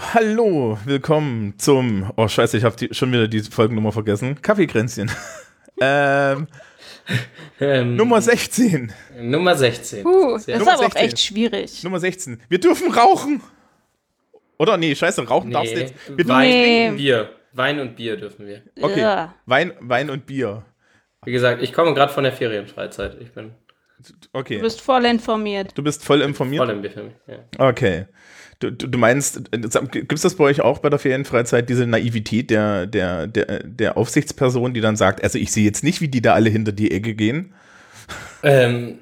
Hallo, willkommen zum, oh scheiße, ich habe schon wieder die Folgennummer vergessen, Kaffeekränzchen. ähm, Ähm, Nummer 16. Nummer 16. Puh, das ist Nummer aber auch 16. echt schwierig. Nummer 16. Wir dürfen rauchen. Oder nee, scheiße, rauchen Nee, darfst du jetzt. Wir dürfen Wein, nicht Nee. trinken. Bier. Wein und Bier dürfen wir. Okay, Ja. Wein, Wein und Bier. Wie gesagt, ich komme gerade von der Ferienfreizeit. Ich bin Okay, Du bist voll informiert. du bist voll informiert. voll im Bierfilm. Ja. Okay. Du, du, du meinst, gibt es das bei euch auch bei der Ferienfreizeit, diese Naivität der, der, der, der Aufsichtsperson, die dann sagt, also ich sehe jetzt nicht, wie die da alle hinter die Ecke gehen. Ähm,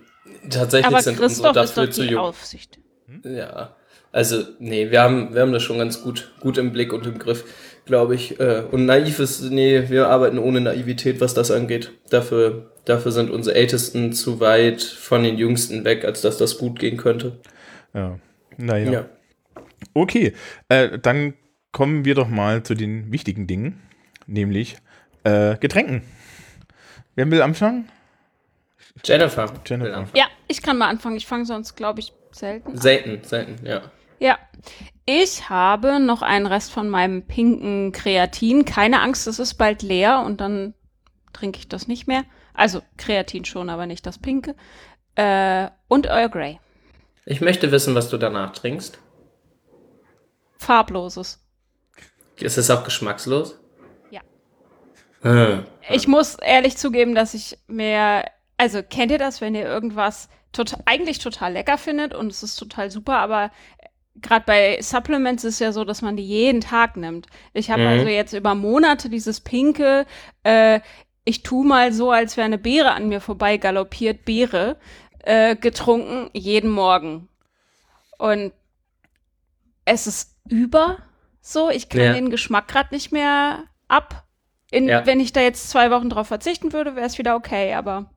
tatsächlich Aber sind unsere Christoph ist dafür doch zu die jung. Aufsicht. Ja. Also, nee, wir haben, wir haben das schon ganz gut, gut im Blick und im Griff, glaube ich. Äh, Und naiv ist, nee, wir arbeiten ohne Naivität, was das angeht. Dafür, dafür sind unsere Ältesten zu weit von den Jüngsten weg, als dass das gut gehen könnte. Ja. Naja. Ja. Okay, äh, dann kommen wir doch mal zu den wichtigen Dingen, nämlich äh, Getränken. Wer will anfangen? Jennifer. Jennifer. will anfangen. Ja, ich kann mal anfangen. Ich fange sonst, glaube ich, selten. an. Selten, selten, ja. Ja. Ich habe noch einen Rest von meinem pinken Kreatin. Keine Angst, es ist bald leer und dann trinke ich das nicht mehr. Also Kreatin schon, aber nicht das pinke. Äh, und Earl Grey. Ich möchte wissen, was du danach trinkst. Farbloses. Ist es auch geschmackslos? Ja. Äh. Ich muss ehrlich zugeben, dass ich mir, also kennt ihr das, wenn ihr irgendwas tot, eigentlich total lecker findet und es ist total super, aber gerade bei Supplements ist es ja so, dass man die jeden Tag nimmt. Ich habe Mhm. also jetzt über Monate dieses pinke, äh, ich tu mal so, als wäre eine Beere an mir vorbei galoppiert, Beere, äh, getrunken, jeden Morgen. Und es ist über so, ich kann Ja. den Geschmack gerade nicht mehr ab. In, Ja. Wenn ich da jetzt zwei Wochen drauf verzichten würde, wäre es wieder okay, aber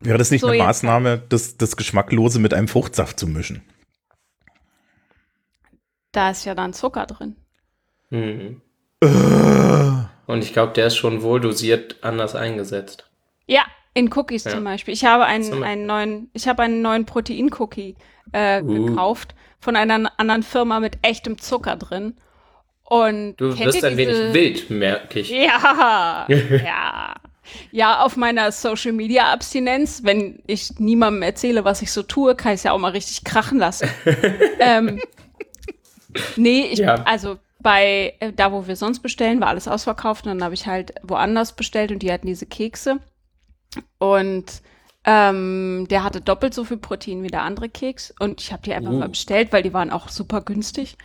Wäre das nicht So, eine. Maßnahme, das, das Geschmacklose mit einem Fruchtsaft zu mischen? da ist ja dann Zucker drin. Mhm. Und ich glaube, der ist schon wohl dosiert anders eingesetzt. Ja, in Cookies Ja. zum Beispiel. Ich habe einen, einen neuen, ich habe einen neuen Protein-Cookie äh, Uh. gekauft von einer anderen Firma mit echtem Zucker drin. Und Du wirst ein wenig wild, merke ich. Ja, ja. Ja, auf meiner Social Media Abstinenz, wenn ich niemandem erzähle, was ich so tue, kann ich es ja auch mal richtig krachen lassen. ähm, nee, ich, Ja. also bei äh, da, wo wir sonst bestellen, war alles ausverkauft und dann habe ich halt woanders bestellt und die hatten diese Kekse. Und ähm, der hatte doppelt so viel Protein wie der andere Keks und ich habe die einfach Uh. mal bestellt, weil die waren auch super günstig.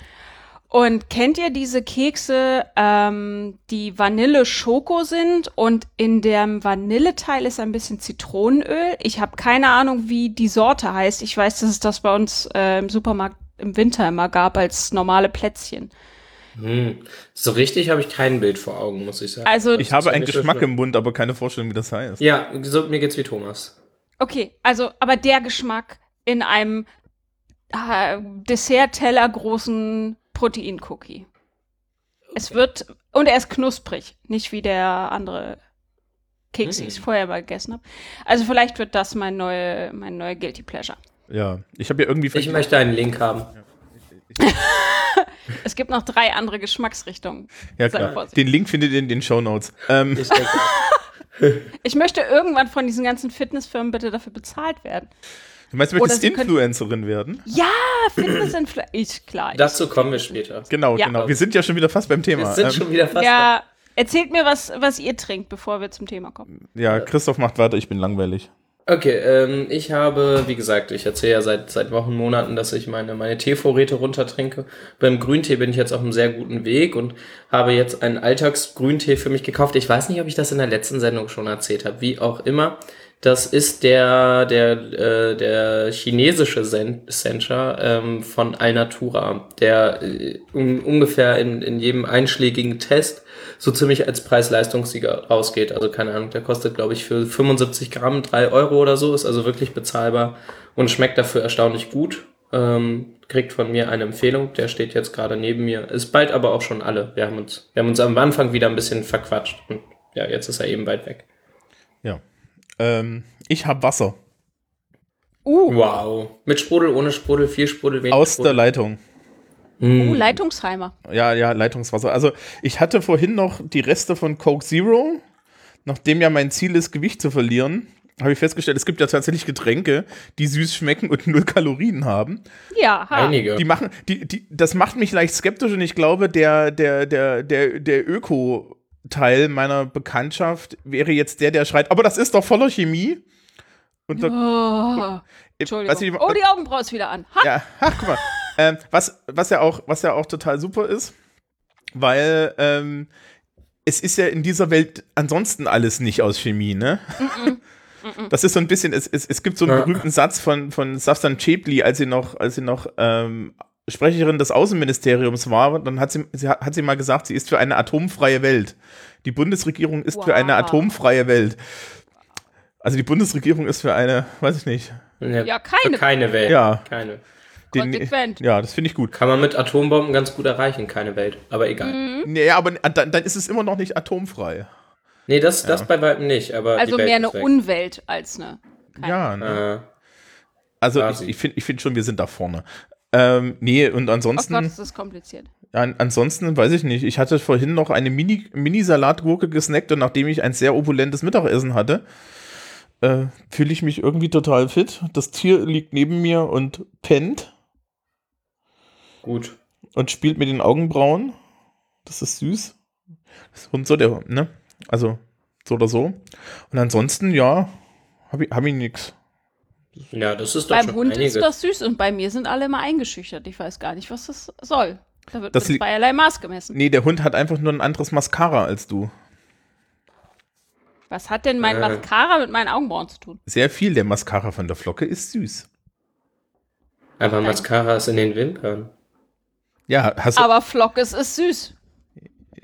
Und kennt ihr diese Kekse, ähm, die Vanille-Schoko sind und in dem Vanilleteil ist ein bisschen Zitronenöl? Ich habe keine Ahnung, wie die Sorte heißt. Ich weiß, dass es das bei uns äh, im Supermarkt im Winter immer gab als normale Plätzchen. Hm. So richtig habe ich kein Bild vor Augen, muss ich sagen. Also, Ich habe ja einen so Geschmack schlimm. im Mund, aber keine Vorstellung, wie das heißt. ja, so, mir geht's wie Thomas. okay, also, aber der Geschmack in einem äh, Dessert-Teller großen Protein-Cookie. Es wird, und er ist knusprig, nicht wie der andere Keks, den ich Mm. vorher mal gegessen habe. Also vielleicht wird das mein neue, mein neuer Guilty Pleasure. Ja, ich habe ja irgendwie. Ich möchte einen Link haben. Es gibt noch drei andere Geschmacksrichtungen. ja, klar. Den Link findet ihr in den Shownotes. Ähm, Ich möchte irgendwann von diesen ganzen Fitnessfirmen bitte dafür bezahlt werden. du meinst, du Oder möchtest Influencerin werden? Ja, Fitnessinflu... Ich, klar. dazu kommen wir später. Genau, Ja. genau. Wir sind ja schon wieder fast beim Thema. Wir sind Ähm, schon wieder fast ja, erzählt mir, was, was ihr trinkt, bevor wir zum Thema kommen. ja, Christoph macht weiter, ich bin langweilig. Okay, ähm, ich habe, wie gesagt, ich erzähle ja seit, seit Wochen, Monaten, dass ich meine, meine Teevorräte runtertrinke. Beim Grüntee bin ich jetzt auf einem sehr guten Weg und habe jetzt einen Alltagsgrüntee für mich gekauft. Ich weiß nicht, ob ich das in der letzten Sendung schon erzählt habe, wie auch immer. Das ist der, der, äh, der chinesische Sen Sencha ähm, von Alnatura, der äh, un ungefähr in, in jedem einschlägigen Test so ziemlich als Preis-Leistungssieger rausgeht. Also keine Ahnung, der kostet, glaube ich, für 75 Gramm 3 Euro oder so, ist also wirklich bezahlbar und schmeckt dafür erstaunlich gut. Ähm, kriegt von mir eine Empfehlung, der steht jetzt gerade neben mir. Ist bald aber auch schon alle. Wir haben uns, wir haben uns am Anfang wieder ein bisschen verquatscht und ja, jetzt ist er eben weit weg. Ja. Ähm, ich habe Wasser Uh, Wow. Mit Sprudel, ohne Sprudel, viel Sprudel, wenig aus der Sprudel. Leitung. Hm. uh, Leitungsheimer. Ja, ja, Leitungswasser. Also ich hatte vorhin noch die Reste von Coke Zero, nachdem ja mein Ziel ist, Gewicht zu verlieren. Habe ich festgestellt, es gibt ja tatsächlich Getränke, die süß schmecken und null Kalorien haben. Ja, ha. Einige. Die machen, die, die, das macht mich leicht skeptisch und ich glaube, der, der, der, der, der Öko-Teil meiner Bekanntschaft wäre jetzt der, der schreit, aber das ist doch voller Chemie. Und da, Oh, Entschuldigung. Weiß ich, oh, die Augenbraue ist wieder an. Ha! ja, ach, guck mal. Ähm, was, was, ja auch, was ja auch total super ist, weil ähm, es ist ja in dieser Welt ansonsten alles nicht aus Chemie, ne? Das ist so ein bisschen, es, es, es gibt so einen Ja. berühmten Satz von, von Safsan Chebli, als sie noch, als sie noch ähm, Sprecherin des Außenministeriums war, dann hat sie, sie, hat sie mal gesagt, sie ist für eine atomfreie Welt. Die Bundesregierung ist für eine Wow. atomfreie Welt. Also die Bundesregierung ist für eine, weiß ich nicht. Ja, keine. Keine Welt. Ja. Keine. Den, Konsequent. ja, das finde ich gut. Kann man mit Atombomben ganz gut erreichen, keine Welt. Aber egal. Mhm. Nee, aber dann, dann ist es immer noch nicht atomfrei. Nee, das, das bei weitem nicht, aber Also mehr eine weg. Unwelt als eine. Keine. Ja, ne? Äh, also ich, quasi. ich finde ich find schon, wir sind da vorne. Ähm, nee, und Oh ansonsten, Gott, ist das kompliziert. an, ansonsten weiß ich nicht. Ich hatte vorhin noch eine Mini- Mini-Salatgurke gesnackt und nachdem ich ein sehr opulentes Mittagessen hatte, äh, fühle ich mich irgendwie total fit. Das Tier liegt neben mir und pennt gut. und spielt mit den Augenbrauen. Das ist süß. Und so der, ne? Also, so oder so. Und ansonsten, ja, habe ich, hab ich nix. Ja, das ist doch Beim schon Hund einiges. ist das süß und bei mir sind alle immer eingeschüchtert. Ich weiß gar nicht, was das soll. Da wird Das mit zweierlei Maß gemessen. Nee, der Hund hat einfach nur ein anderes Mascara als du. Was hat denn mein Äh. Mascara mit meinen Augenbrauen zu tun? Sehr viel der Mascara von der Flocke ist süß. Aber Mascara ist in den Wimpern. Ja, hast du. Aber Flockes ist süß.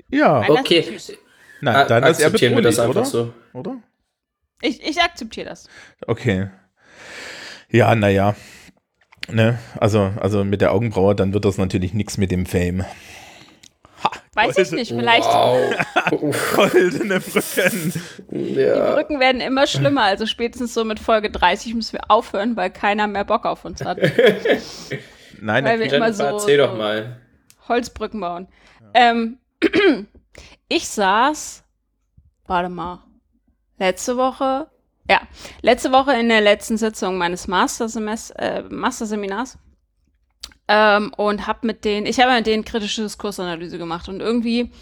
Ja, das Okay, süß. na, dann ist er akzeptieren wir das einfach oder? so. Oder? Ich, ich akzeptiere das. Okay. Ja, naja. Ne, also, also mit der Augenbraue, dann wird das natürlich nichts mit dem Fame. Ha, Weiß ich nicht. Vielleicht Wow. Goldene Brücken. die ja. Brücken werden immer schlimmer. Also spätestens so mit Folge 30 müssen wir aufhören, weil keiner mehr Bock auf uns hat. Nein, Weil wir immer so- erzähl doch mal. Holzbrücken bauen. Ähm, ich saß, warte mal, letzte Woche, ja, letzte Woche in der letzten Sitzung meines Mastersemest äh, Masterseminars ähm, und habe mit denen, ich habe mit denen kritische Diskursanalyse gemacht und irgendwie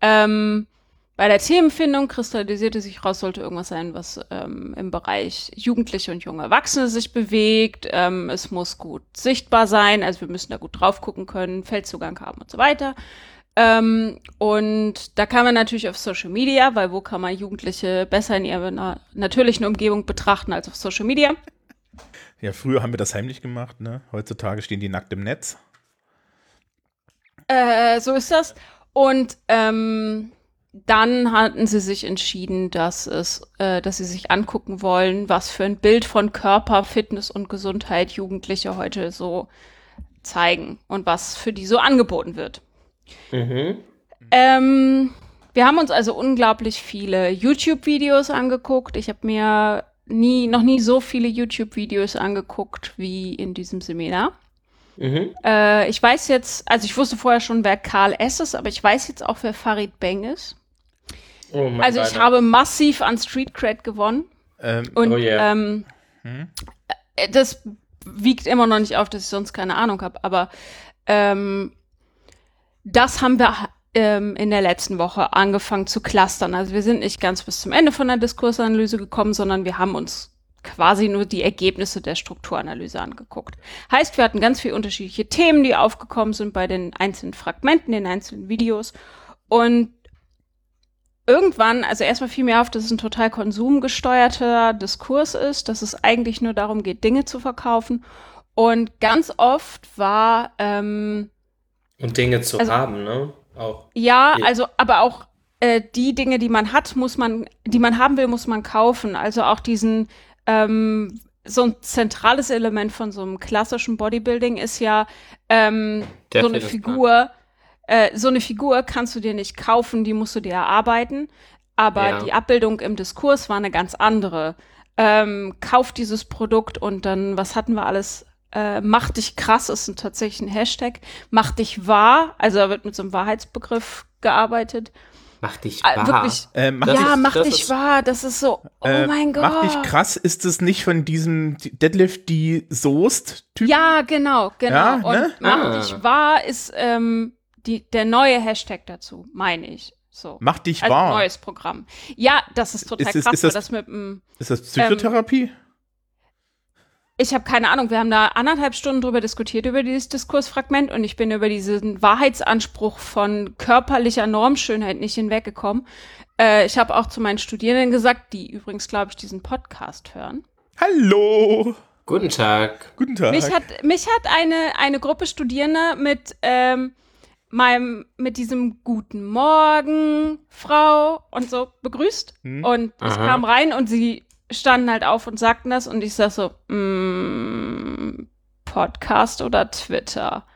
ähm, bei der Themenfindung kristallisierte sich raus, sollte irgendwas sein, was ähm, im Bereich Jugendliche und junge Erwachsene sich bewegt. Ähm, es muss gut sichtbar sein, also wir müssen da gut drauf gucken können, Feldzugang haben und so weiter. Ähm, und da kann man natürlich auf Social Media, weil wo kann man Jugendliche besser in ihrer na natürlichen Umgebung betrachten als auf Social Media? Ja, früher haben wir das heimlich gemacht, ne? Heutzutage stehen die nackt im Netz. Äh, so ist das. Und ähm, dann hatten sie sich entschieden, dass es, äh, dass sie sich angucken wollen, was für ein Bild von Körper, Fitness und Gesundheit Jugendliche heute so zeigen und was für die so angeboten wird. Mhm. Ähm, wir haben uns also unglaublich viele YouTube-Videos angeguckt. Ich habe mir nie, noch nie so viele YouTube-Videos angeguckt wie in diesem Seminar. Mhm. Äh, ich weiß jetzt, also ich wusste vorher schon, wer Karl S. ist, aber ich weiß jetzt auch, wer Farid Beng ist. Oh mein Also ich habe massiv an Street Cred gewonnen. Ähm, Und Oh yeah. ähm, Hm? äh, das wiegt immer noch nicht auf, dass ich sonst keine Ahnung habe, aber ähm, das haben wir ähm, in der letzten Woche angefangen zu clustern. Also wir sind nicht ganz bis zum Ende von der Diskursanalyse gekommen, sondern wir haben uns quasi nur die Ergebnisse der Strukturanalyse angeguckt. Heißt, wir hatten ganz viele unterschiedliche Themen, die aufgekommen sind bei den einzelnen Fragmenten, den einzelnen Videos. Und irgendwann, also erstmal fiel mir auf, dass es ein total konsumgesteuerter Diskurs ist, dass es eigentlich nur darum geht, Dinge zu verkaufen. Und ganz oft war, ähm, Und Dinge zu also- haben, ne? Auch. ja, also, aber auch äh, die Dinge, die man hat, muss man, die man haben will, muss man kaufen. Also auch diesen, ähm, so ein zentrales Element von so einem klassischen Bodybuilding ist ja ähm, so eine. Figur. Äh, so eine Figur kannst du dir nicht kaufen, die musst du dir erarbeiten. aber Ja. die Abbildung im Diskurs war eine ganz andere. Ähm, kauf dieses Produkt und dann, was hatten wir alles? Äh, mach dich krass ist ein, tatsächlich ein Hashtag. Mach dich wahr, also da wird mit so einem Wahrheitsbegriff gearbeitet. Mach dich Äh, wahr. wirklich, Äh, mach Das ja, ist- mach dich ist- wahr, das ist so, oh äh, mein Gott. Mach dich krass, ist es nicht von diesem Deadlift die Soest-Typ? Ja, genau, genau. Ja, und ne? mach Ah. dich wahr ist ähm, die, der neue Hashtag dazu, meine ich. So. Mach dich Also wahr. neues Programm. Ja, das ist total Ist es- krass, ist das- das mit dem Ist das Psychotherapie? Ich habe keine Ahnung, wir haben da anderthalb Stunden drüber diskutiert, über dieses Diskursfragment und ich bin über diesen Wahrheitsanspruch von körperlicher Normschönheit nicht hinweggekommen. Äh, ich habe auch zu meinen Studierenden gesagt, die übrigens, glaube ich, diesen Podcast hören. Hallo. Guten Tag. Guten Tag. Mich hat, mich hat eine, eine Gruppe Studierender mit ähm, meinem, mit diesem Guten Morgen, Frau und so begrüßt. Hm. Und ich Aha. kam rein und sie standen halt auf und sagten das und ich sag so, mm, Podcast oder Twitter?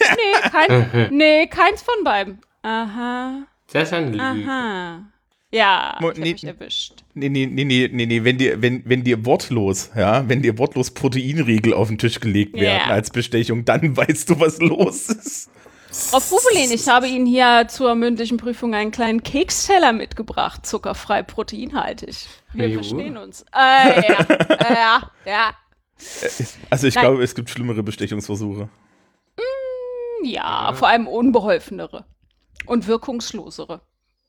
Nee, kein, nee, keins von beiden. Aha, Das ist ein Lüge. aha. Ja, Mo- ich hab nee. mich erwischt. Nee, nee, nee, nee, nee, nee, wenn dir, wenn, wenn dir wortlos, ja, wenn dir wortlos Proteinriegel auf den Tisch gelegt werden Ja. als Bestechung, dann weißt du, was los ist. Frau Bubelin, ich habe Ihnen hier zur mündlichen Prüfung einen kleinen Keksteller mitgebracht, zuckerfrei, proteinhaltig. Wir Jo. verstehen uns. Äh, ja, äh, ja, ja. Also ich Nein. glaube, es gibt schlimmere Bestechungsversuche. Ja, vor allem unbeholfenere und wirkungslosere.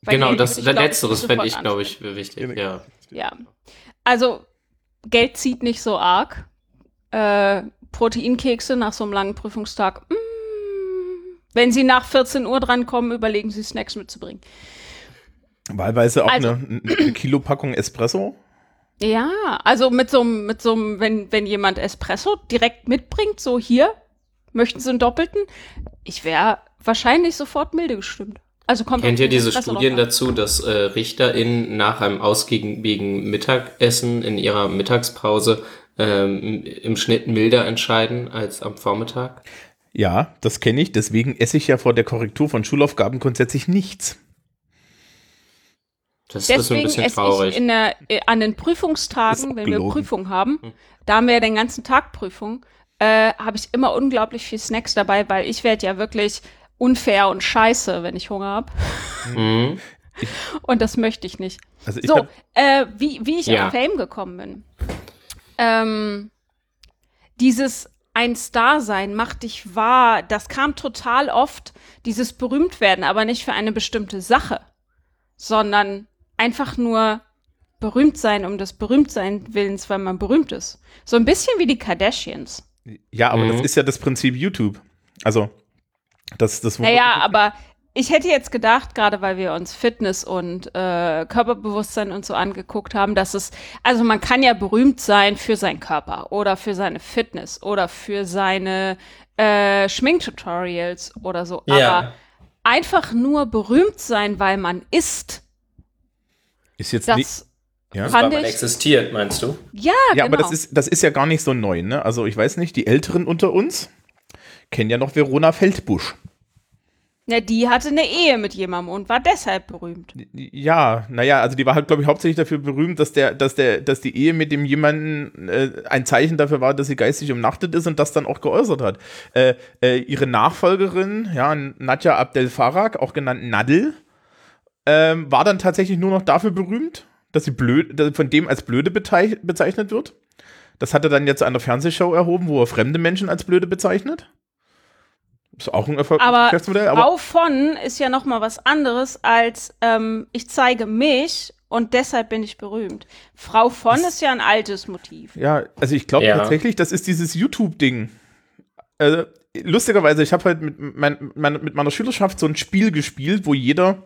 Bei Genau, das ich, glaub ich, Letzteres fände ich, glaube ich, wichtig. Ja. Ja. Also, Geld zieht nicht so arg. Äh, Proteinkekse nach so einem langen Prüfungstag. Mm, wenn Sie nach 14 Uhr drankommen, überlegen Sie, Snacks mitzubringen. Wahlweise auch Also- eine, eine Kilopackung Espresso. Ja, also mit so einem, mit so einem, wenn, wenn jemand Espresso direkt mitbringt, so hier, möchten Sie einen doppelten? Ich wäre wahrscheinlich sofort milde gestimmt. Also kommt Kennt ihr diese Espresso Studien dazu, dass äh, RichterInnen nach einem ausgiebigen Mittagessen in ihrer Mittagspause ähm, im Schnitt milder entscheiden als am Vormittag? Ja, das kenne ich. Deswegen esse ich ja vor der Korrektur von Schulaufgaben grundsätzlich nichts. Das ist ein Deswegen bisschen esse traurig. ich in der, äh, an den Prüfungstagen, wenn wir gelogen. Prüfung haben, da haben wir ja den ganzen Tag Prüfung, äh, habe ich immer unglaublich viel Snacks dabei, weil ich werde ja wirklich unfair und scheiße, wenn ich Hunger habe. Mhm. Und das möchte ich nicht. Also ich So, hab, äh, wie, wie ich Ja. auf Fame gekommen bin. Ähm, dieses ein Star sein macht dich wahr, das kam total oft, dieses berühmt werden, aber nicht für eine bestimmte Sache, sondern einfach nur berühmt sein um des Berühmtsein Willens, weil man berühmt ist. So ein bisschen wie die Kardashians. ja, aber Mhm. das ist ja das Prinzip YouTube. Also, das, das Naja, aber ich hätte jetzt gedacht, gerade weil wir uns Fitness und äh, Körperbewusstsein und so angeguckt haben, dass es, also man kann ja berühmt sein für seinen Körper oder für seine Fitness oder für seine äh, Schminktutorials oder so. Aber einfach nur berühmt sein, weil man isst, ist jetzt nicht. das Ja. weil fand man ich. existiert, meinst du? Ja, Ja, genau. aber das ist, das ist ja gar nicht so neu, ne? Also ich weiß nicht, die Älteren unter uns kennen ja noch Verona Feldbusch. Ja, die hatte eine Ehe mit jemandem und war deshalb berühmt. Ja, naja, also die war halt, glaube ich, hauptsächlich dafür berühmt, dass der, dass der, dass die Ehe mit dem jemanden äh, ein Zeichen dafür war, dass sie geistig umnachtet ist und das dann auch geäußert hat. Äh, äh, ihre Nachfolgerin, ja, Nadja Abdel Farag, auch genannt Nadel, ähm, war dann tatsächlich nur noch dafür berühmt, dass sie blöd, dass von dem als blöde bezeichnet wird. Das hat er dann jetzt an einer Fernsehshow erhoben, wo er fremde Menschen als blöde bezeichnet. Ist auch ein Erfolg Aber Geschäftsmodell, aber Frau von ist ja noch mal was anderes als ähm, ich zeige mich und deshalb bin ich berühmt. Frau von ist ja ein altes Motiv. Ja, also ich glaube Ja. tatsächlich, das ist dieses YouTube-Ding. Also, lustigerweise, ich habe halt mit, mein, mein, mit meiner Schülerschaft so ein Spiel gespielt, wo jeder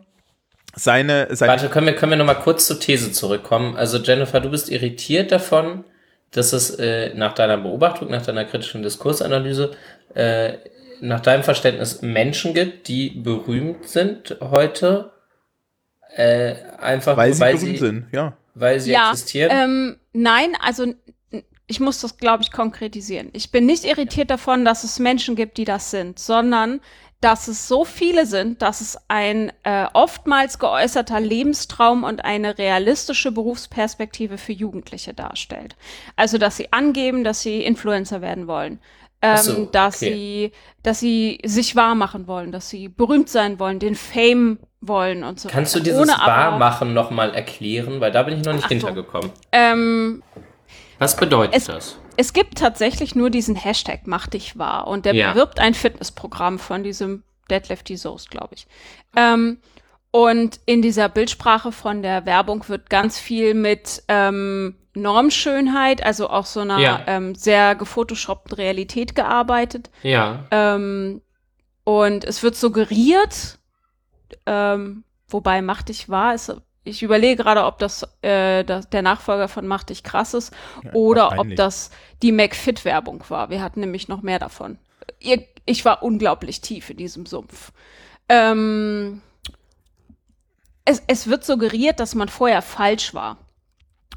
seine, seine Warte, können wir, können wir noch mal kurz zur These zurückkommen? Also Jennifer, du bist irritiert davon, dass es äh, nach deiner Beobachtung, nach deiner kritischen Diskursanalyse, äh, nach deinem Verständnis Menschen gibt, die berühmt sind heute, äh, einfach weil sie berühmt sind, ja. weil sie ja, existieren. ähm, nein, also ich muss das, glaube ich, konkretisieren. Ich bin nicht irritiert davon, dass es Menschen gibt, die das sind, sondern dass es so viele sind, dass es ein äh, oftmals geäußerter Lebenstraum und eine realistische Berufsperspektive für Jugendliche darstellt. Also, dass sie angeben, dass sie Influencer werden wollen. Ähm, so, dass okay. sie, dass sie sich wahr machen wollen, dass sie berühmt sein wollen, den Fame wollen und so Kannst du weiter. dieses Ohne aber- Wahrmachen nochmal erklären? Weil da bin ich noch nicht Ach so. hintergekommen. Ähm, Was bedeutet Es- das? es gibt tatsächlich nur diesen Hashtag Mach dich wahr und der Ja. bewirbt ein Fitnessprogramm von diesem Deadlifty Soest, glaube ich. Ähm, und in dieser Bildsprache von der Werbung wird ganz viel mit ähm, Normschönheit, also auch so einer Ja. ähm, sehr gefotoshoppten Realität gearbeitet. Ja. Ähm, und es wird suggeriert, ähm, wobei Mach dich wahr ist. Ich überlege gerade, ob das, äh, das der Nachfolger von Mach dich krass ist Ja, oder ob das die McFit-Werbung war. Wir hatten nämlich noch mehr davon. Ihr, ich war unglaublich tief in diesem Sumpf. Ähm, es, es wird suggeriert, dass man vorher falsch war.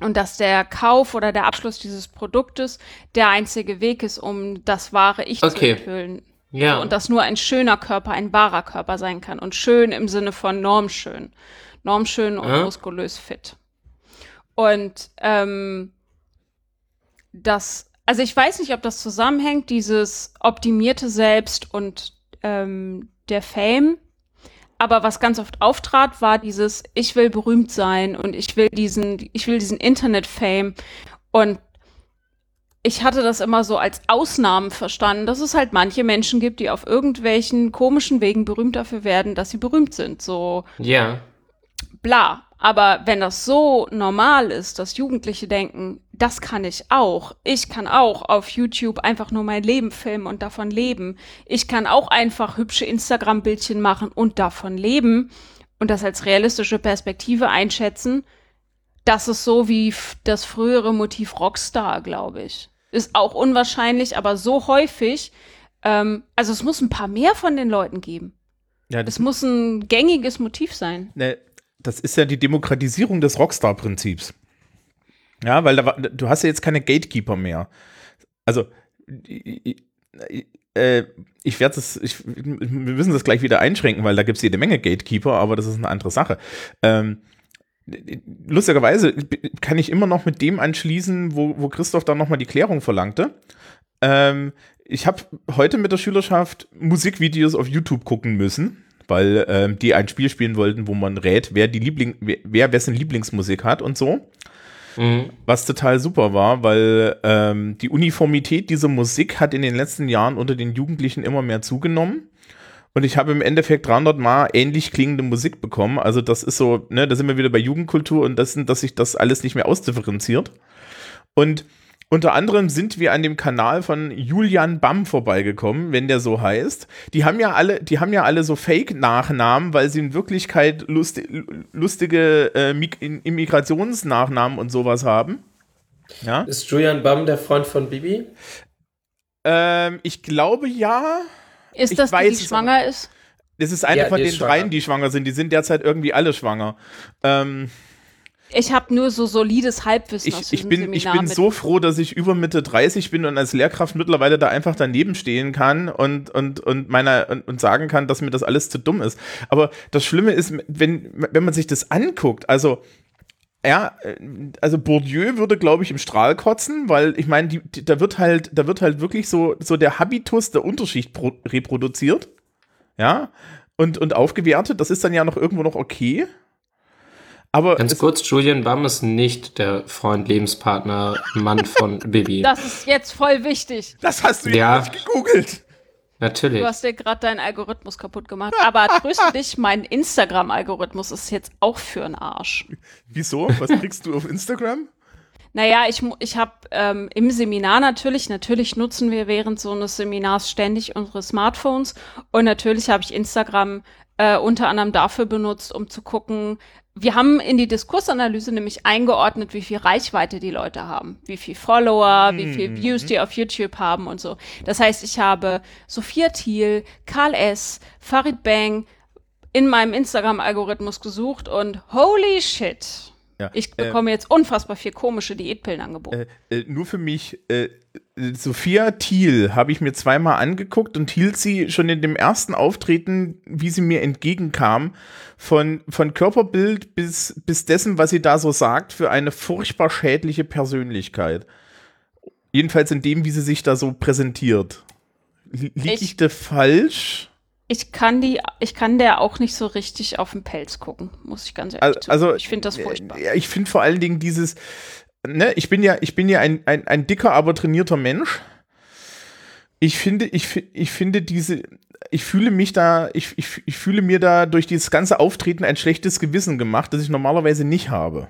Und dass der Kauf oder der Abschluss dieses Produktes der einzige Weg ist, um das wahre Ich Okay. zu enthüllen. Ja. Und dass nur ein schöner Körper ein wahrer Körper sein kann. Und schön im Sinne von normschön. Normschön und Ja. muskulös fit. Und ähm, das, also ich weiß nicht, ob das zusammenhängt, dieses optimierte Selbst und ähm, der Fame. Aber was ganz oft auftrat, war dieses, ich will berühmt sein und ich will diesen, ich will diesen Internet-Fame. Und ich hatte das immer so als Ausnahmen verstanden, dass es halt manche Menschen gibt, die auf irgendwelchen komischen Wegen berühmt dafür werden, dass sie berühmt sind. So ja. bla. Aber wenn das so normal ist, dass Jugendliche denken, das kann ich auch. Ich kann auch auf YouTube einfach nur mein Leben filmen und davon leben. Ich kann auch einfach hübsche Instagram-Bildchen machen und davon leben und das als realistische Perspektive einschätzen. Das ist so wie das frühere Motiv Rockstar, glaube ich. Ist auch unwahrscheinlich, aber so häufig. Ähm, also es muss ein paar mehr von den Leuten geben. Ja, Es das, muss ein gängiges Motiv sein. ne, das ist ja die Demokratisierung des Rockstar-Prinzips. Ja, weil da, du hast ja jetzt keine Gatekeeper mehr. Also, äh, ich werde ich, wir müssen das gleich wieder einschränken, weil da gibt es jede Menge Gatekeeper, aber das ist eine andere Sache. Ähm, lustigerweise kann ich immer noch mit dem anschließen, wo, wo Christoph dann nochmal die Klärung verlangte. Ähm, ich habe heute mit der Schülerschaft Musikvideos auf YouTube gucken müssen, weil ähm, die ein Spiel spielen wollten, wo man rät, wer die Liebling, wer, wer wessen Lieblingsmusik hat und so. Mhm. Was total super war, weil ähm, die Uniformität dieser Musik hat in den letzten Jahren unter den Jugendlichen immer mehr zugenommen. Und ich habe im Endeffekt 300 Mal ähnlich klingende Musik bekommen. Also das ist so, ne, da sind wir wieder bei Jugendkultur und das, dass sich das alles nicht mehr ausdifferenziert. Und unter anderem sind wir an dem Kanal von Julian Bamm vorbeigekommen, wenn der so heißt. Die haben ja alle, die haben ja alle so Fake-Nachnamen, weil sie in Wirklichkeit lusti lustige äh, Mig- Immigrationsnachnamen und sowas haben. Ja. Ist Julian Bamm der Freund von Bibi? Ähm, ich glaube ja. Ist Ich das, die, weiß die es schwanger ist? Das ist eine Ja, von die den schwanger. dreien, die schwanger sind. Die sind derzeit irgendwie alle schwanger. Ähm, Ich habe nur so solides Halbwissen ich, aus ich bin, ich Seminar bin so froh, dass ich über Mitte 30 bin und als Lehrkraft mittlerweile da einfach daneben stehen kann und, und, und, meiner, und, und sagen kann, dass mir das alles zu dumm ist. Aber das Schlimme ist, wenn, wenn man sich das anguckt, also ja, äh, also Bourdieu würde, glaube ich, im Strahl kotzen, weil ich meine, die, die, da wird halt, da wird halt wirklich so, so der Habitus der Unterschicht pro, reproduziert, ja, und, und aufgewertet. Das ist dann ja noch irgendwo noch okay. Aber Ganz kurz, Julian Bamm ist nicht der Freund, Lebenspartner, Mann von Bibi. Das ist jetzt voll wichtig. das hast du Ja. ja nicht gegoogelt. Natürlich. Du hast dir gerade deinen Algorithmus kaputt gemacht. Aber tröste dich, mein Instagram-Algorithmus ist jetzt auch für einen Arsch. Wieso? Was kriegst du auf Instagram? Naja, ich, ich habe ähm, im Seminar natürlich, natürlich nutzen wir während so eines Seminars ständig unsere Smartphones und natürlich habe ich Instagram äh, unter anderem dafür benutzt, um zu gucken, wir haben in die Diskursanalyse nämlich eingeordnet, wie viel Reichweite die Leute haben, wie viel Follower, wie viel Views die auf YouTube haben und so. Das heißt, ich habe Sophia Thiel, Karl S., Farid Bang in meinem Instagram-Algorithmus gesucht und holy shit, Ja. Ich Äh, bekomme jetzt unfassbar viel komische Diätpillen angeboten. Äh, äh, nur für mich, äh, äh, Sophia Thiel habe ich mir zweimal angeguckt und hielt sie schon in dem ersten Auftreten, wie sie mir entgegenkam, von, von Körperbild bis, bis dessen, was sie da so sagt, für eine furchtbar schädliche Persönlichkeit. Jedenfalls in dem, wie sie sich da so präsentiert. Li- Lieg ich, Ich- da falsch? Ich kann die, ich kann der auch nicht so richtig auf den Pelz gucken, muss ich ganz ehrlich Al- zugeben. Also, ich finde das furchtbar. äh, Ja, ich finde vor allen Dingen dieses, ne, ich bin ja, ich bin ja ein, ein, ein dicker, aber trainierter Mensch. Ich finde, ich, ich finde diese, ich fühle mich da, ich, ich, ich fühle mir da durch dieses ganze Auftreten ein schlechtes Gewissen gemacht, das ich normalerweise nicht habe.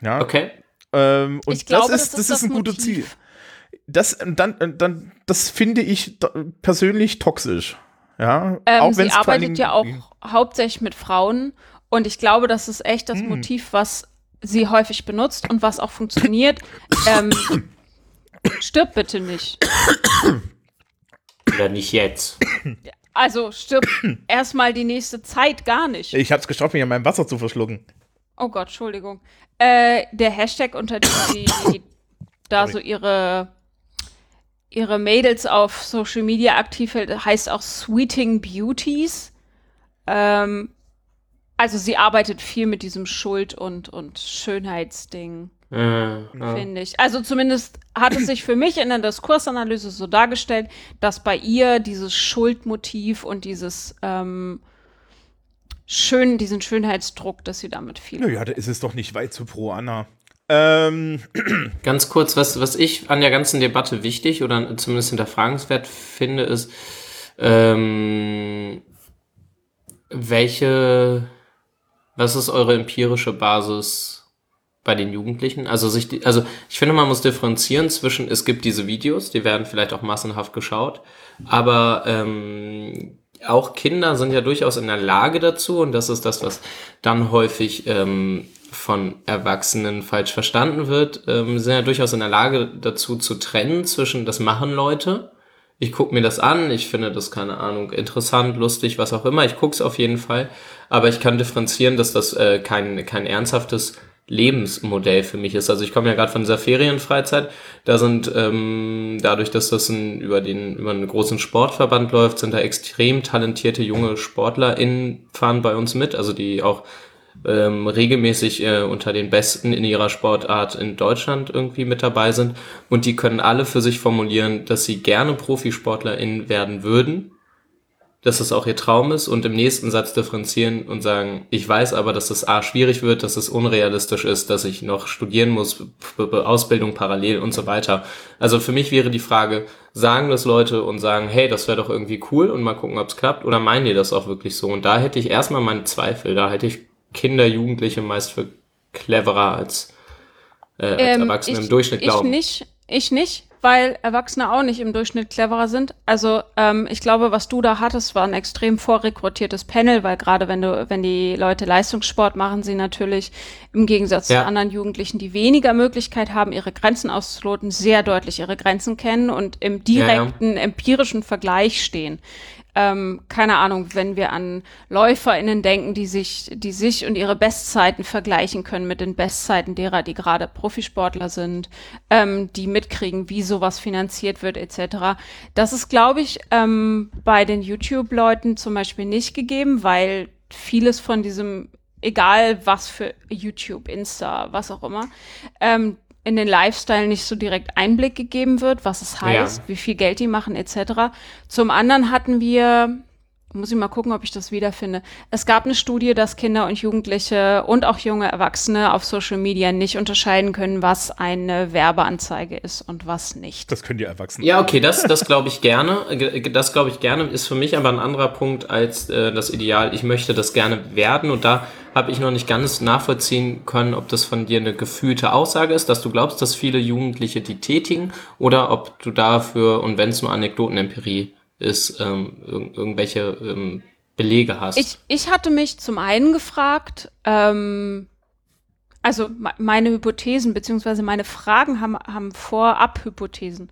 Ja. Okay. Ähm, und ich glaube, das ist, das ist ein gutes Motiv. Ziel. Das, dann, dann, das finde ich persönlich toxisch. Ja, Ähm, sie vor allen arbeitet ja auch hauptsächlich mit Frauen und ich glaube, das ist echt Hm. das Motiv, was sie häufig benutzt und was auch funktioniert. ähm, stirb bitte nicht. Oder nicht jetzt. Also stirb erstmal die nächste Zeit gar nicht. Ich hab's geschafft, mich an meinem Wasser zu verschlucken. Oh Gott, Entschuldigung. Äh, der Hashtag, unter dem sie da so ihre, ihre Mädels auf Social Media aktiv hält, heißt auch Sweeting Beauties. Ähm, also sie arbeitet viel mit diesem Schuld- und, und Schönheitsding, Äh, finde ich. Also zumindest hat es sich für mich in der Diskursanalyse so dargestellt, dass bei ihr dieses Schuldmotiv und dieses ähm, schön, diesen Schönheitsdruck, dass sie damit viel Naja, da ist es doch nicht weit zu pro Anna. Ähm, Ganz kurz, was, was ich an der ganzen Debatte wichtig oder zumindest hinterfragenswert finde, ist, ähm, welche, was ist eure empirische Basis bei den Jugendlichen? Also sich, also ich finde, man muss differenzieren zwischen, es gibt diese Videos, die werden vielleicht auch massenhaft geschaut, aber ähm, auch Kinder sind ja durchaus in der Lage dazu, und das ist das, was dann häufig ähm, von Erwachsenen falsch verstanden wird, ähm, sind ja durchaus in der Lage dazu zu trennen zwischen, das machen Leute, ich gucke mir das an, ich finde das, keine Ahnung, interessant, lustig, was auch immer, ich gucke es auf jeden Fall, aber ich kann differenzieren, dass das äh, kein, kein ernsthaftes Lebensmodell für mich ist. Also ich komme ja gerade von dieser Ferienfreizeit. Da sind ähm, dadurch, dass das ein, über den über einen großen Sportverband läuft, sind da extrem talentierte junge SportlerInnen fahren bei uns mit, also die auch ähm, regelmäßig äh, unter den Besten in ihrer Sportart in Deutschland irgendwie mit dabei sind. Und die können alle für sich formulieren, dass sie gerne ProfisportlerInnen werden würden, dass das auch ihr Traum ist und im nächsten Satz differenzieren und sagen, ich weiß aber, dass das A schwierig wird, dass es unrealistisch ist, dass ich noch studieren muss, Ausbildung parallel und so weiter. Also für mich wäre die Frage, sagen das Leute und sagen, hey, das wäre doch irgendwie cool und mal gucken, ob es klappt oder meinen die das auch wirklich so? Und da hätte ich erstmal meine Zweifel, da hätte ich Kinder, Jugendliche meist für cleverer als, äh, als Ähm, Erwachsene ich, im Durchschnitt ich glauben. Nicht, ich nicht, weil Erwachsene auch nicht im Durchschnitt cleverer sind. Also ähm, ich glaube, was du da hattest, war ein extrem vorrekrutiertes Panel, weil gerade wenn du, wenn die Leute Leistungssport machen, sie natürlich im Gegensatz Ja. zu anderen Jugendlichen, die weniger Möglichkeit haben, ihre Grenzen auszuloten, sehr deutlich ihre Grenzen kennen und im Ja, ja. direkten empirischen Vergleich stehen. Ähm, keine Ahnung, wenn wir an LäuferInnen denken, die sich, die sich und ihre Bestzeiten vergleichen können mit den Bestzeiten derer, die gerade Profisportler sind, ähm, die mitkriegen, wie sowas finanziert wird, etc. Das ist, glaube ich, ähm, bei den YouTube-Leuten zum Beispiel nicht gegeben, weil vieles von diesem, egal was für YouTube, Insta, was auch immer, ähm, in den Lifestyle nicht so direkt Einblick gegeben wird, was es heißt, Ja. wie viel Geld die machen, etc. Zum anderen hatten wir, muss ich mal gucken, ob ich das wiederfinde. Es gab eine Studie, dass Kinder und Jugendliche und auch junge Erwachsene auf Social Media nicht unterscheiden können, was eine Werbeanzeige ist und was nicht. das können die Erwachsenen. Ja, okay, das, das glaube ich gerne. Ge- Das glaube ich gerne, ist für mich aber ein anderer Punkt als äh, das Ideal. Ich möchte das gerne werden und da habe ich noch nicht ganz nachvollziehen können, ob das von dir eine gefühlte Aussage ist, dass du glaubst, dass viele Jugendliche die tätigen oder ob du dafür, und wenn es nur Anekdotenempirie ist, ähm, irg irgendwelche ähm, Belege hast. Ich, ich hatte mich zum einen gefragt, ähm, also me- meine Hypothesen beziehungsweise meine Fragen haben, haben Vorab-Hypothesen.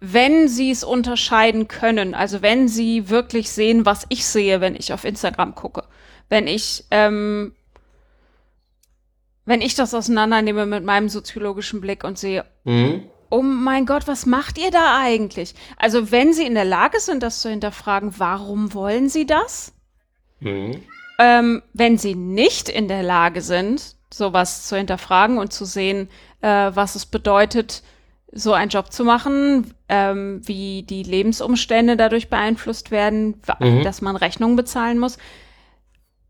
Wenn sie es unterscheiden können, also wenn sie wirklich sehen, was ich sehe, wenn ich auf Instagram gucke, wenn ich ähm, wenn ich das auseinandernehme mit meinem soziologischen Blick und sehe, Mhm. Oh mein Gott, was macht ihr da eigentlich? Also wenn sie in der Lage sind, das zu hinterfragen, warum wollen sie das? Mhm. Ähm, wenn sie nicht in der Lage sind, sowas zu hinterfragen und zu sehen, äh, was es bedeutet, so einen Job zu machen, ähm, wie die Lebensumstände dadurch beeinflusst werden, Mhm. dass man Rechnungen bezahlen muss.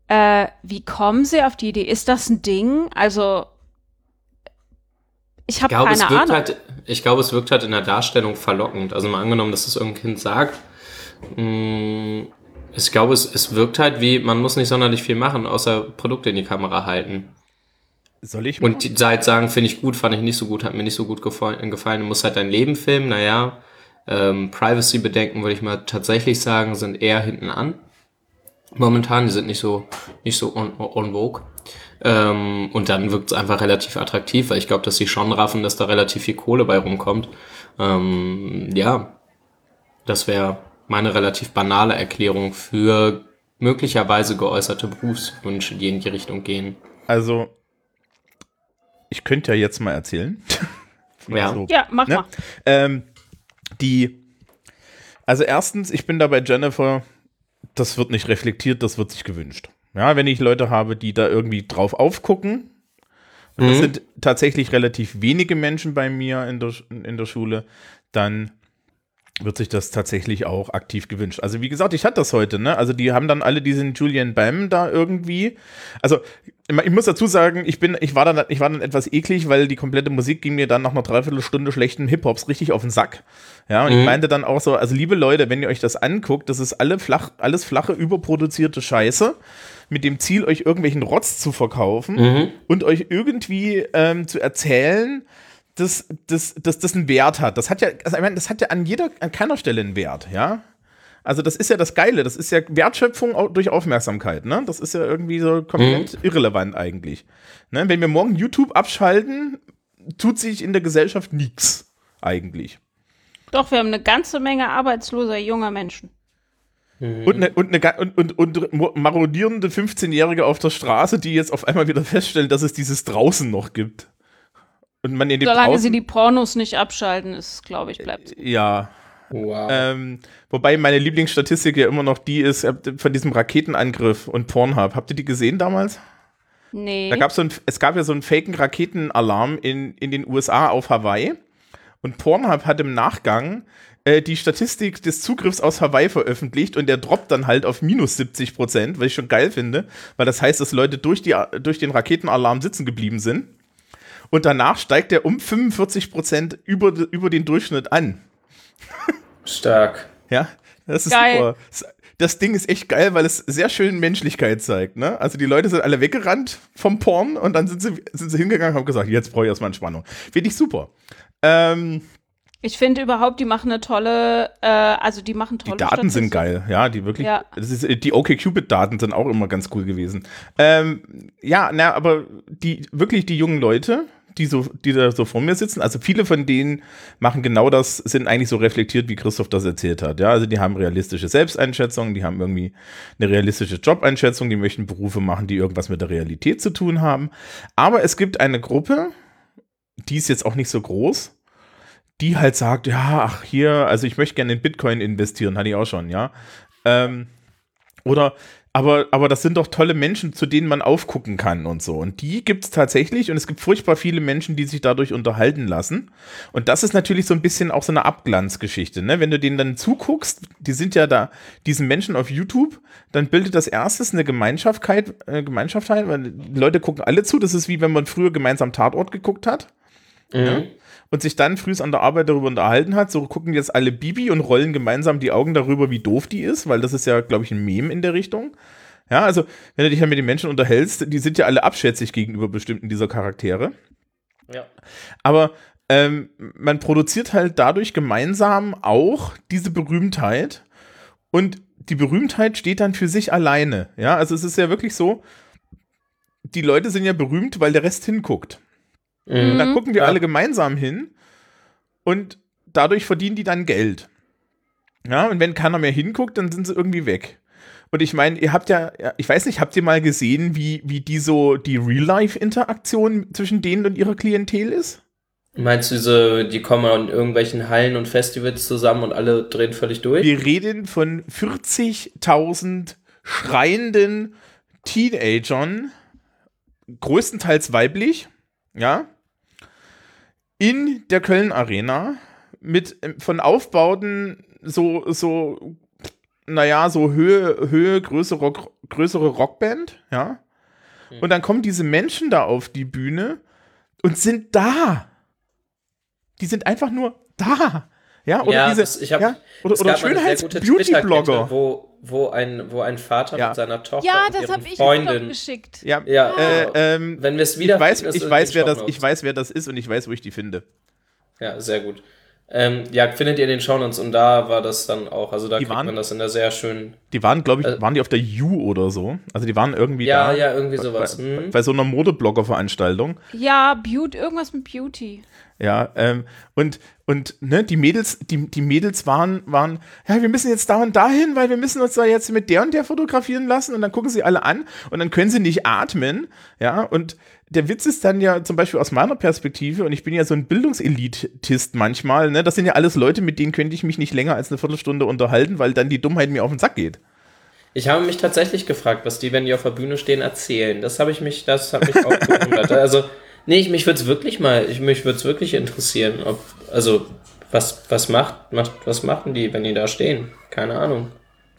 Äh, wie kommen sie auf die Idee? Ist das ein Ding? Also, ich Ich habe glaube, keine es wirkt Ahnung. halt, ich glaube, es wirkt halt in der Darstellung verlockend. Also mal angenommen, dass es irgendein Kind sagt, mh, ich glaube, es, es wirkt halt wie, man muss nicht sonderlich viel machen, außer Produkte in die Kamera halten. Soll ich mal? Und die Zeit sagen, finde ich gut, fand ich nicht so gut, hat mir nicht so gut gefallen. gefallen. Du musst halt dein Leben filmen, naja. Ähm, Privacy-Bedenken, würde ich mal tatsächlich sagen, sind eher hinten an. Momentan, die sind nicht so, nicht so on, on vogue. Ähm, und dann wirkt es einfach relativ attraktiv, weil ich glaube, dass sie schon raffen, dass da relativ viel Kohle bei rumkommt. Ähm, ja, das wäre meine relativ banale Erklärung für möglicherweise geäußerte Berufswünsche, die in die Richtung gehen. Also, ich könnte ja jetzt mal erzählen. Ja. So. Ja, mach Ne? mal. Ähm, die, also erstens, ich bin da bei Jennifer, das wird nicht reflektiert, das wird sich gewünscht. Ja, wenn ich Leute habe, die da irgendwie drauf aufgucken, und das Mhm. sind tatsächlich relativ wenige Menschen bei mir in der, in der Schule, dann wird sich das tatsächlich auch aktiv gewünscht. Also wie gesagt, ich hatte das heute, ne? Also die haben dann alle diesen Julian Bam da irgendwie. Also ich muss dazu sagen, ich bin, ich war dann, ich war dann etwas eklig, weil die komplette Musik ging mir dann nach einer Dreiviertelstunde schlechten Hip-Hops richtig auf den Sack. Ja, und ich Mhm. meinte dann auch so, also liebe Leute, wenn ihr euch das anguckt, das ist alle flach, alles flache, überproduzierte Scheiße mit dem Ziel, euch irgendwelchen Rotz zu verkaufen Mhm. und euch irgendwie ähm, zu erzählen, dass, dass, dass das einen Wert hat. Das hat ja, also ich meine, das hat ja an jeder, an keiner Stelle einen Wert, ja. Also das ist ja das Geile, das ist ja Wertschöpfung durch Aufmerksamkeit, ne? Das ist ja irgendwie so komplett irrelevant eigentlich. Ne? Wenn wir morgen YouTube abschalten, tut sich in der Gesellschaft nichts eigentlich. Doch, wir haben eine ganze Menge arbeitsloser junger Menschen. Und, eine, und, eine, und, und, und marodierende 15-Jährige auf der Straße, die jetzt auf einmal wieder feststellen, dass es dieses draußen noch gibt. Und man in Solange draußen, sie die Pornos nicht abschalten, ist, glaube ich, bleibt. ja, Wow. Ähm, wobei meine Lieblingsstatistik ja immer noch die ist äh, von diesem Raketenangriff und Pornhub. Habt ihr die gesehen damals? Nee. Da gab's so ein, es gab ja so einen faken Raketenalarm in, in den USA auf Hawaii. Und Pornhub hat im Nachgang äh, die Statistik des Zugriffs aus Hawaii veröffentlicht und der droppt dann halt auf minus 70 Prozent, was ich schon geil finde, weil das heißt, dass Leute durch, die, durch den Raketenalarm sitzen geblieben sind. Und danach steigt er um 45 Prozent über, über den Durchschnitt an. Stark. Ja, das ist Geil. super. Das- Das Ding ist echt geil, weil es sehr schön Menschlichkeit zeigt. Ne? Also die Leute sind alle weggerannt vom Porn und dann sind sie, sind sie hingegangen und haben gesagt, jetzt brauche ich erstmal Entspannung. Finde ich super. Ähm, Ich finde überhaupt, die machen eine tolle, äh, also die machen die tolle Daten sind geil, ja, die wirklich. Ja. Das ist, die OkCupid-Daten sind auch immer ganz cool gewesen. Ähm, ja, na, aber die wirklich die jungen Leute, die so, die da so vor mir sitzen, also viele von denen machen genau das, sind eigentlich so reflektiert, wie Christoph das erzählt hat. Ja, also die haben realistische Selbsteinschätzungen, die haben irgendwie eine realistische Jobeinschätzung, die möchten Berufe machen, die irgendwas mit der Realität zu tun haben. Aber es gibt eine Gruppe, die ist jetzt auch nicht so groß, die halt sagt, ja, ach hier, also ich möchte gerne in Bitcoin investieren, hatte ich auch schon, ja. Ähm, oder, aber, aber das sind doch tolle Menschen, zu denen man aufgucken kann und so. Und die gibt es tatsächlich und es gibt furchtbar viele Menschen, die sich dadurch unterhalten lassen. Und das ist natürlich so ein bisschen auch so eine Abglanzgeschichte, ne? Wenn du denen dann zuguckst, die sind ja da, diesen Menschen auf YouTube, dann bildet das erstes eine Gemeinschaftkeit, äh, Gemeinschaft ein, weil die Leute gucken alle zu. Das ist wie wenn man früher gemeinsam Tatort geguckt hat Mhm. Und sich dann früh an der Arbeit darüber unterhalten hat. So gucken jetzt alle Bibi und rollen gemeinsam die Augen darüber, wie doof die ist, weil das ist ja, glaube ich, ein Meme in der Richtung. Ja, also, wenn du dich ja mit den Menschen unterhältst, die sind ja alle abschätzig gegenüber bestimmten dieser Charaktere. Ja. Aber ähm, man produziert halt dadurch gemeinsam auch diese Berühmtheit und die Berühmtheit steht dann für sich alleine. Ja, also es ist ja wirklich so, die Leute sind ja berühmt, weil der Rest hinguckt. Und dann gucken wir Ja. alle gemeinsam hin und dadurch verdienen die dann Geld. Ja, und wenn keiner mehr hinguckt, dann sind sie irgendwie weg. Und ich meine, ihr habt ja, ich weiß nicht, habt ihr mal gesehen, wie, wie die so die Real-Life-Interaktion zwischen denen und ihrer Klientel ist? Meinst du diese, die kommen in irgendwelchen Hallen und Festivals zusammen und alle drehen völlig durch? Wir reden von 40.000 schreienden Teenagern, größtenteils weiblich, ja, in der Köln Arena mit ähm, von Aufbauten so, so, naja, so Höhe, Höhe, größere, Rock, größere Rockband, ja. Und dann kommen diese Menschen da auf die Bühne und sind da. Die sind einfach nur da. Ja, oder ja, diese, das, ich hab, ja, oder, oder Schönheits-Beauty-Blogger. Wo, wo, ein, wo ein Vater Ja. mit seiner Tochter Ja, und das ihren ich Freundin. geschickt. Ja, Ja, äh, ähm, wenn wir es wieder ich weiß, finden, ich wer das, ich weiß, wer das ist und ich weiß, wo ich die finde. Ja, sehr gut. Ähm, ja, findet ihr in den Shownotes und da war das dann auch, also da Die kriegt waren- man das in der sehr schönen, Die waren, glaube ich, Äh, waren die auf der U oder so. Also die waren irgendwie ja, da. ja, irgendwie sowas. Bei, Mhm. bei so einer Modeblogger-Veranstaltung. Ja, Beauty, irgendwas mit Beauty. Ja, ähm, und, und ne, die Mädels, die, die Mädels waren, waren, ja, wir müssen jetzt da und dahin, weil wir müssen uns da jetzt mit der und der fotografieren lassen und dann gucken sie alle an und dann können sie nicht atmen, ja, und der Witz ist dann ja zum Beispiel aus meiner Perspektive, und ich bin ja so ein Bildungselitist manchmal, ne, das sind ja alles Leute, mit denen könnte ich mich nicht länger als eine Viertelstunde unterhalten, weil dann die Dummheit mir auf den Sack geht. Ich habe mich tatsächlich gefragt, was die, wenn die auf der Bühne stehen, erzählen. Das habe ich mich, das hat mich auch gewundert. Also, nee, ich, mich würde es wirklich mal, ich, mich würde es wirklich interessieren, ob, also, was, was macht, macht, was machen die, wenn die da stehen? Keine Ahnung.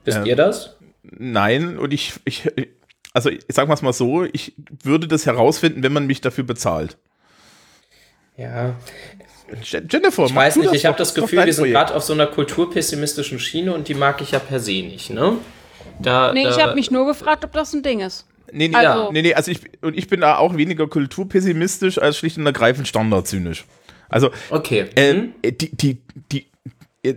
Wisst Ähm, ihr das? Nein, und ich, ich also ich sag mal's mal so, ich würde das herausfinden, wenn man mich dafür bezahlt. Ja, Je- Jennifer, ich weiß nicht, das ich habe das Gefühl, wir sind gerade auf so einer kulturpessimistischen Schiene und die mag ich ja per se nicht, ne? Da, Nee, ich da, habe mich nur gefragt, ob das ein Ding ist. Nee, nee, Also- nee, nee, also ich, und ich bin da auch weniger kulturpessimistisch als schlicht und ergreifend standardzynisch. Also, Okay. äh, hm? die, die, die,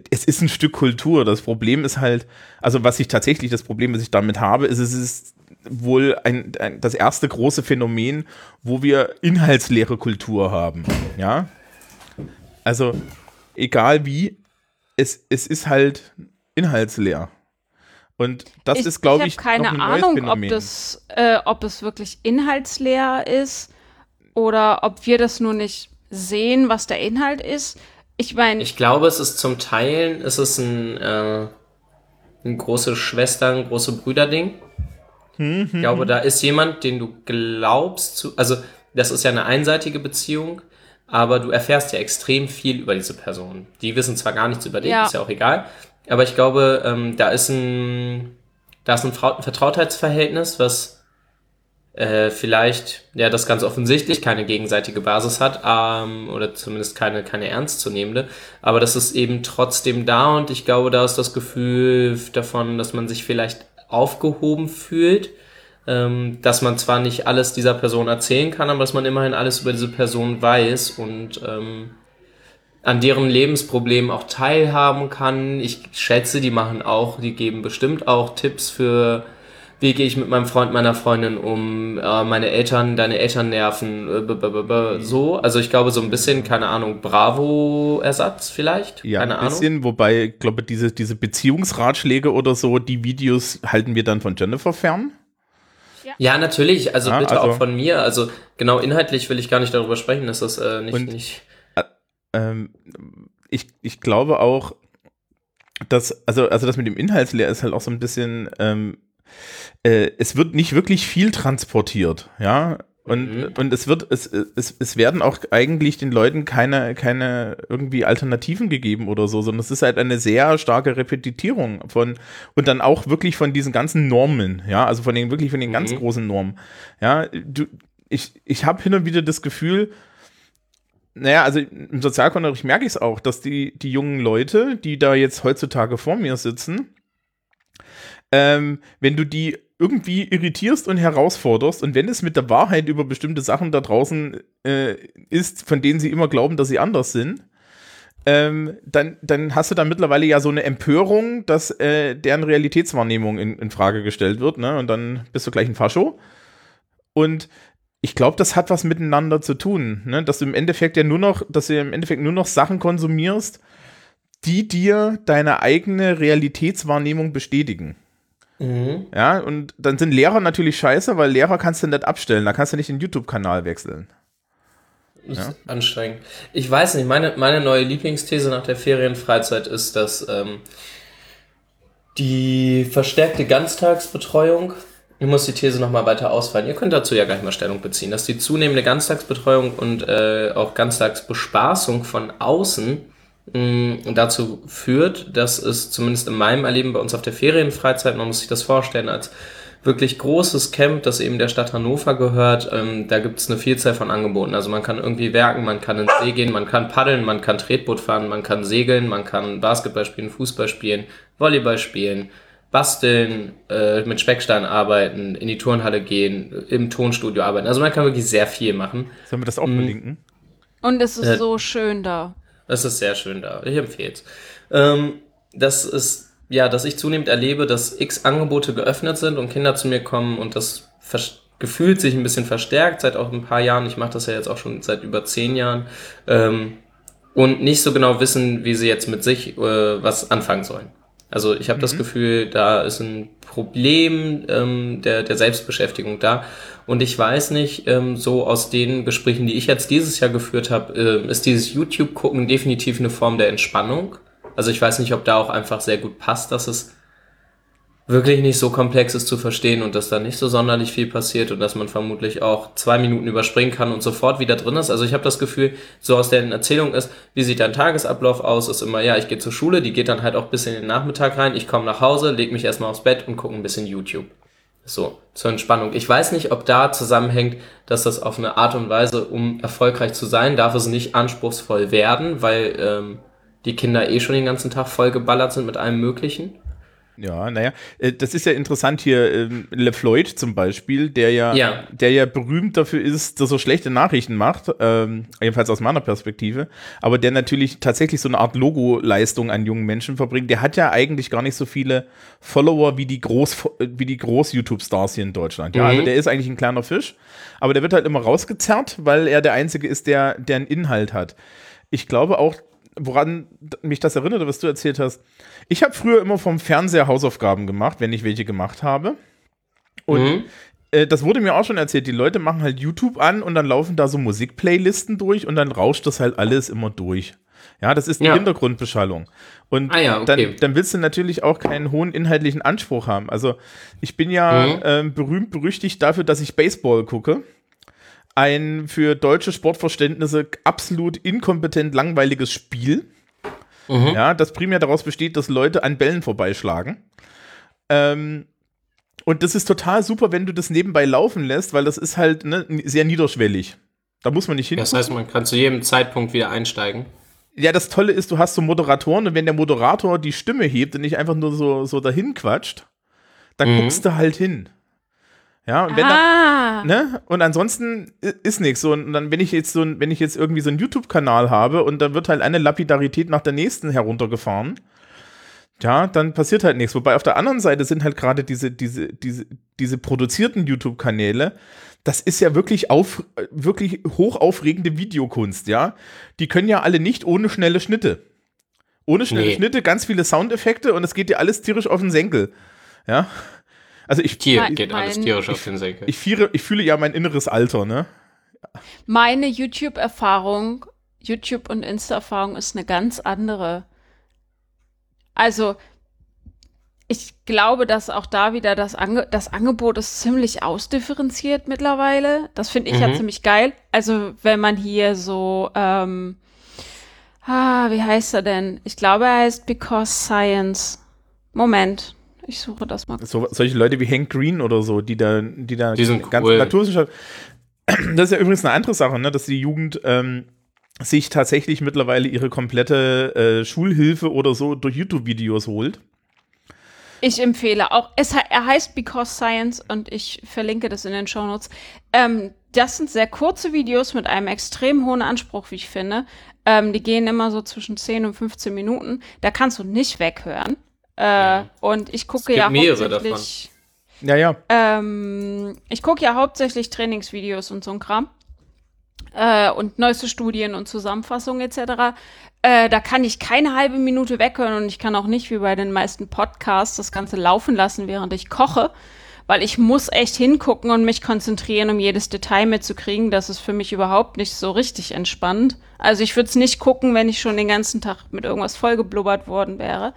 es ist ein Stück Kultur. Das Problem ist halt, also was ich tatsächlich, das Problem, was ich damit habe, ist, es ist wohl ein, ein, das erste große Phänomen, wo wir inhaltsleere Kultur haben. Ja. Also, egal wie, es, es ist halt inhaltsleer. Und das ist, glaube ich, ich habe keine noch ein neues Ahnung, Phänomen. ob das, äh, ob es wirklich inhaltsleer ist oder ob wir das nur nicht sehen, was der Inhalt ist. Ich meine, Ich glaube, es ist zum Teilen, es ist ein, äh, ein große Schwestern, große Brüder-Ding. Ich glaube, da ist jemand, den du glaubst zu, also das ist ja eine einseitige Beziehung, aber du erfährst ja extrem viel über diese Person. Die wissen zwar gar nichts über dich, Ja. ist ja auch egal, aber ich glaube, ähm, da ist ein, da ist ein Vertrautheitsverhältnis, was äh, vielleicht, ja, das ganz offensichtlich keine gegenseitige Basis hat, ähm, oder zumindest keine, keine ernstzunehmende, aber das ist eben trotzdem da und ich glaube, da ist das Gefühl davon, dass man sich vielleicht aufgehoben fühlt, ähm, dass man zwar nicht alles dieser Person erzählen kann, aber dass man immerhin alles über diese Person weiß und ähm, an deren Lebensproblemen auch teilhaben kann. Ich schätze, die machen auch, die geben bestimmt auch Tipps für, wie gehe ich mit meinem Freund, meiner Freundin um, äh, meine Eltern, deine Eltern nerven, äh, b -b -b -b so. Also ich glaube so ein bisschen, keine Ahnung, Bravo-Ersatz vielleicht, Ja, keine ein Ahnung. bisschen, wobei, ich glaube, diese, diese Beziehungsratschläge oder so, die Videos halten wir dann von Jennifer fern. Ja, natürlich, also Ja, bitte also- auch von mir. Also genau inhaltlich will ich gar nicht darüber sprechen, dass das äh, nicht, Und- nicht Ähm, ich, ich glaube auch, dass, also, also das mit dem Inhaltsleer ist halt auch so ein bisschen, ähm, äh, es wird nicht wirklich viel transportiert, ja. Und, Mhm. und es wird, es, es, es werden auch eigentlich den Leuten keine, keine irgendwie Alternativen gegeben oder so, sondern es ist halt eine sehr starke Repetitierung von, und dann auch wirklich von diesen ganzen Normen, ja, also von den, wirklich von den ganz Mhm. großen Normen. Ja, du, ich, ich habe hin und wieder das Gefühl, naja, also im Sozialkundenunterricht merke ich es auch, dass die, die jungen Leute, die da jetzt heutzutage vor mir sitzen, ähm, wenn du die irgendwie irritierst und herausforderst und wenn es mit der Wahrheit über bestimmte Sachen da draußen äh, ist, von denen sie immer glauben, dass sie anders sind, ähm, dann, dann hast du da mittlerweile ja so eine Empörung, dass äh, deren Realitätswahrnehmung in, in Frage gestellt wird, ne? Und dann bist du gleich ein Fascho. Und ich glaube, das hat was miteinander zu tun, ne? dass du im Endeffekt ja nur noch, dass du im Endeffekt nur noch Sachen konsumierst, die dir deine eigene Realitätswahrnehmung bestätigen. Mhm. Ja, und dann sind Lehrer natürlich scheiße, weil Lehrer kannst du nicht abstellen. Da kannst du nicht den YouTube-Kanal wechseln. Das ist anstrengend. Ich weiß nicht, meine, meine neue Lieblingsthese nach der Ferienfreizeit ist, dass ähm, die verstärkte Ganztagsbetreuung, ich muss die These nochmal weiter ausfallen, ihr könnt dazu ja gleich mal Stellung beziehen, dass die zunehmende Ganztagsbetreuung und äh, auch Ganztagsbespaßung von außen mh, dazu führt, dass es zumindest in meinem Erleben bei uns auf der Ferienfreizeit, man muss sich das vorstellen, als wirklich großes Camp, das eben der Stadt Hannover gehört. Ähm, da gibt es eine Vielzahl von Angeboten. Also man kann irgendwie werken, man kann ins See gehen, man kann paddeln, man kann Tretboot fahren, man kann segeln, man kann Basketball spielen, Fußball spielen, Volleyball spielen, basteln, äh, mit Speckstein arbeiten, in die Turnhalle gehen, im Tonstudio arbeiten. Also man kann wirklich sehr viel machen. Sollen wir das auch Mhm. verlinken? Und es ist Äh, so schön da. Es ist sehr schön da. Ich empfehle es. Ähm, das ist, ja, dass ich zunehmend erlebe, dass x Angebote geöffnet sind und Kinder zu mir kommen und das gefühlt sich ein bisschen verstärkt seit auch ein paar Jahren. Ich mache das ja jetzt auch schon seit über zehn Jahren. Ähm, und nicht so genau wissen, wie sie jetzt mit sich äh, was anfangen sollen. Also ich habe das Gefühl, da ist ein Problem ähm, der, der Selbstbeschäftigung da. Und ich weiß nicht, ähm, so aus den Gesprächen, die ich jetzt dieses Jahr geführt habe, äh, ist dieses YouTube-Gucken definitiv eine Form der Entspannung. Also ich weiß nicht, ob da auch einfach sehr gut passt, dass es wirklich nicht so komplex ist zu verstehen und dass da nicht so sonderlich viel passiert und dass man vermutlich auch zwei Minuten überspringen kann und sofort wieder drin ist. Also ich habe das Gefühl, so aus der Erzählung ist, wie sieht dein Tagesablauf aus, ist immer, ja, ich gehe zur Schule, die geht dann halt auch bis in den Nachmittag rein, ich komme nach Hause, leg mich erstmal aufs Bett und gucke ein bisschen YouTube. So, zur Entspannung. Ich weiß nicht, ob da zusammenhängt, dass das auf eine Art und Weise, um erfolgreich zu sein, darf es nicht anspruchsvoll werden, weil ähm, die Kinder eh schon den ganzen Tag voll geballert sind mit allem Möglichen. Ja, naja, äh, das ist ja interessant hier, ähm, LeFloid zum Beispiel, der ja, Ja. der ja berühmt dafür ist, dass er schlechte Nachrichten macht, ähm, jedenfalls aus meiner Perspektive, aber der natürlich tatsächlich so eine Art Logo-Leistung an jungen Menschen verbringt. Der hat ja eigentlich gar nicht so viele Follower wie die Groß, wie die Groß-YouTube-Stars hier in Deutschland. Ja, Mhm. also der ist eigentlich ein kleiner Fisch, aber der wird halt immer rausgezerrt, weil er der Einzige ist, der, der einen Inhalt hat. Ich glaube auch, woran mich das erinnert, was du erzählt hast. Ich habe früher immer vom Fernseher Hausaufgaben gemacht, wenn ich welche gemacht habe. Und Mhm. äh, das wurde mir auch schon erzählt. Die Leute machen halt YouTube an und dann laufen da so Musikplaylisten durch und dann rauscht das halt alles immer durch. Ja, das ist die Ja. Hintergrundbeschallung. Und Ah ja, okay. dann, dann willst du natürlich auch keinen hohen inhaltlichen Anspruch haben. Also ich bin ja Mhm. ähm, berühmt berüchtigt dafür, dass ich Baseball gucke. Ein für deutsche Sportverständnisse absolut inkompetent langweiliges Spiel. Mhm. Ja, das primär daraus besteht, dass Leute an Bällen vorbeischlagen. Ähm, und das ist total super, wenn du das nebenbei laufen lässt, weil das ist halt ne, sehr niederschwellig. Da muss man nicht hin. Das heißt, man kann zu jedem Zeitpunkt wieder einsteigen. Ja, das Tolle ist, du hast so Moderatoren und wenn der Moderator die Stimme hebt und nicht einfach nur so, so dahin quatscht, dann Mhm. guckst du halt hin. Ja, und wenn da, Ah, ne? Und ansonsten ist nichts. So, und dann, wenn ich jetzt so ein, wenn ich jetzt irgendwie so einen YouTube-Kanal habe und dann wird halt eine Lapidarität nach der nächsten heruntergefahren, ja, dann passiert halt nichts. Wobei auf der anderen Seite sind halt gerade diese, diese, diese, diese produzierten YouTube-Kanäle, das ist ja wirklich auf, wirklich hochaufregende Videokunst, ja. Die können ja alle nicht ohne schnelle Schnitte. Ohne schnelle Nee. Schnitte, ganz viele Soundeffekte und es geht dir alles tierisch auf den Senkel. Ja. Also ich, Tier geht alles tierisch auf den Senkel. ich, fühle, ich fühle ja mein inneres Alter, ne? meine YouTube-Erfahrung, YouTube- und Insta-Erfahrung ist eine ganz andere. Also, ich glaube, dass auch da wieder das, Ange das Angebot ist ziemlich ausdifferenziert mittlerweile. Das finde ich ja Mhm. ziemlich geil. Also, wenn man hier so, ähm, ah, wie heißt er denn? Ich glaube, er heißt Because Science. Moment, ich suche das mal. So, solche Leute wie Hank Green oder so, die da, die da Die sind ganz cool. Naturwissenschaft. Das ist ja übrigens eine andere Sache, ne, dass die Jugend ähm, sich tatsächlich mittlerweile ihre komplette äh, Schulhilfe oder so durch YouTube-Videos holt. Ich empfehle auch, es, he- er heißt Because Science und ich verlinke das in den Shownotes. Ähm, das sind sehr kurze Videos mit einem extrem hohen Anspruch, wie ich finde. Ähm, die gehen immer so zwischen 10 und 15 Minuten. Da kannst du nicht weghören. Äh, Und ich gucke gibt ja hauptsächlich. Ja, ja. Ähm, ich gucke ja hauptsächlich Trainingsvideos und so ein Kram. äh, und neueste Studien und Zusammenfassungen etc. Äh, da kann ich keine halbe Minute weghören und ich kann auch nicht wie bei den meisten Podcasts das Ganze laufen lassen, während ich koche, weil ich muss echt hingucken und mich konzentrieren, um jedes Detail mitzukriegen. Das ist für mich überhaupt nicht so richtig entspannt. Also ich würde es nicht gucken, wenn ich schon den ganzen Tag mit irgendwas vollgeblubbert worden wäre.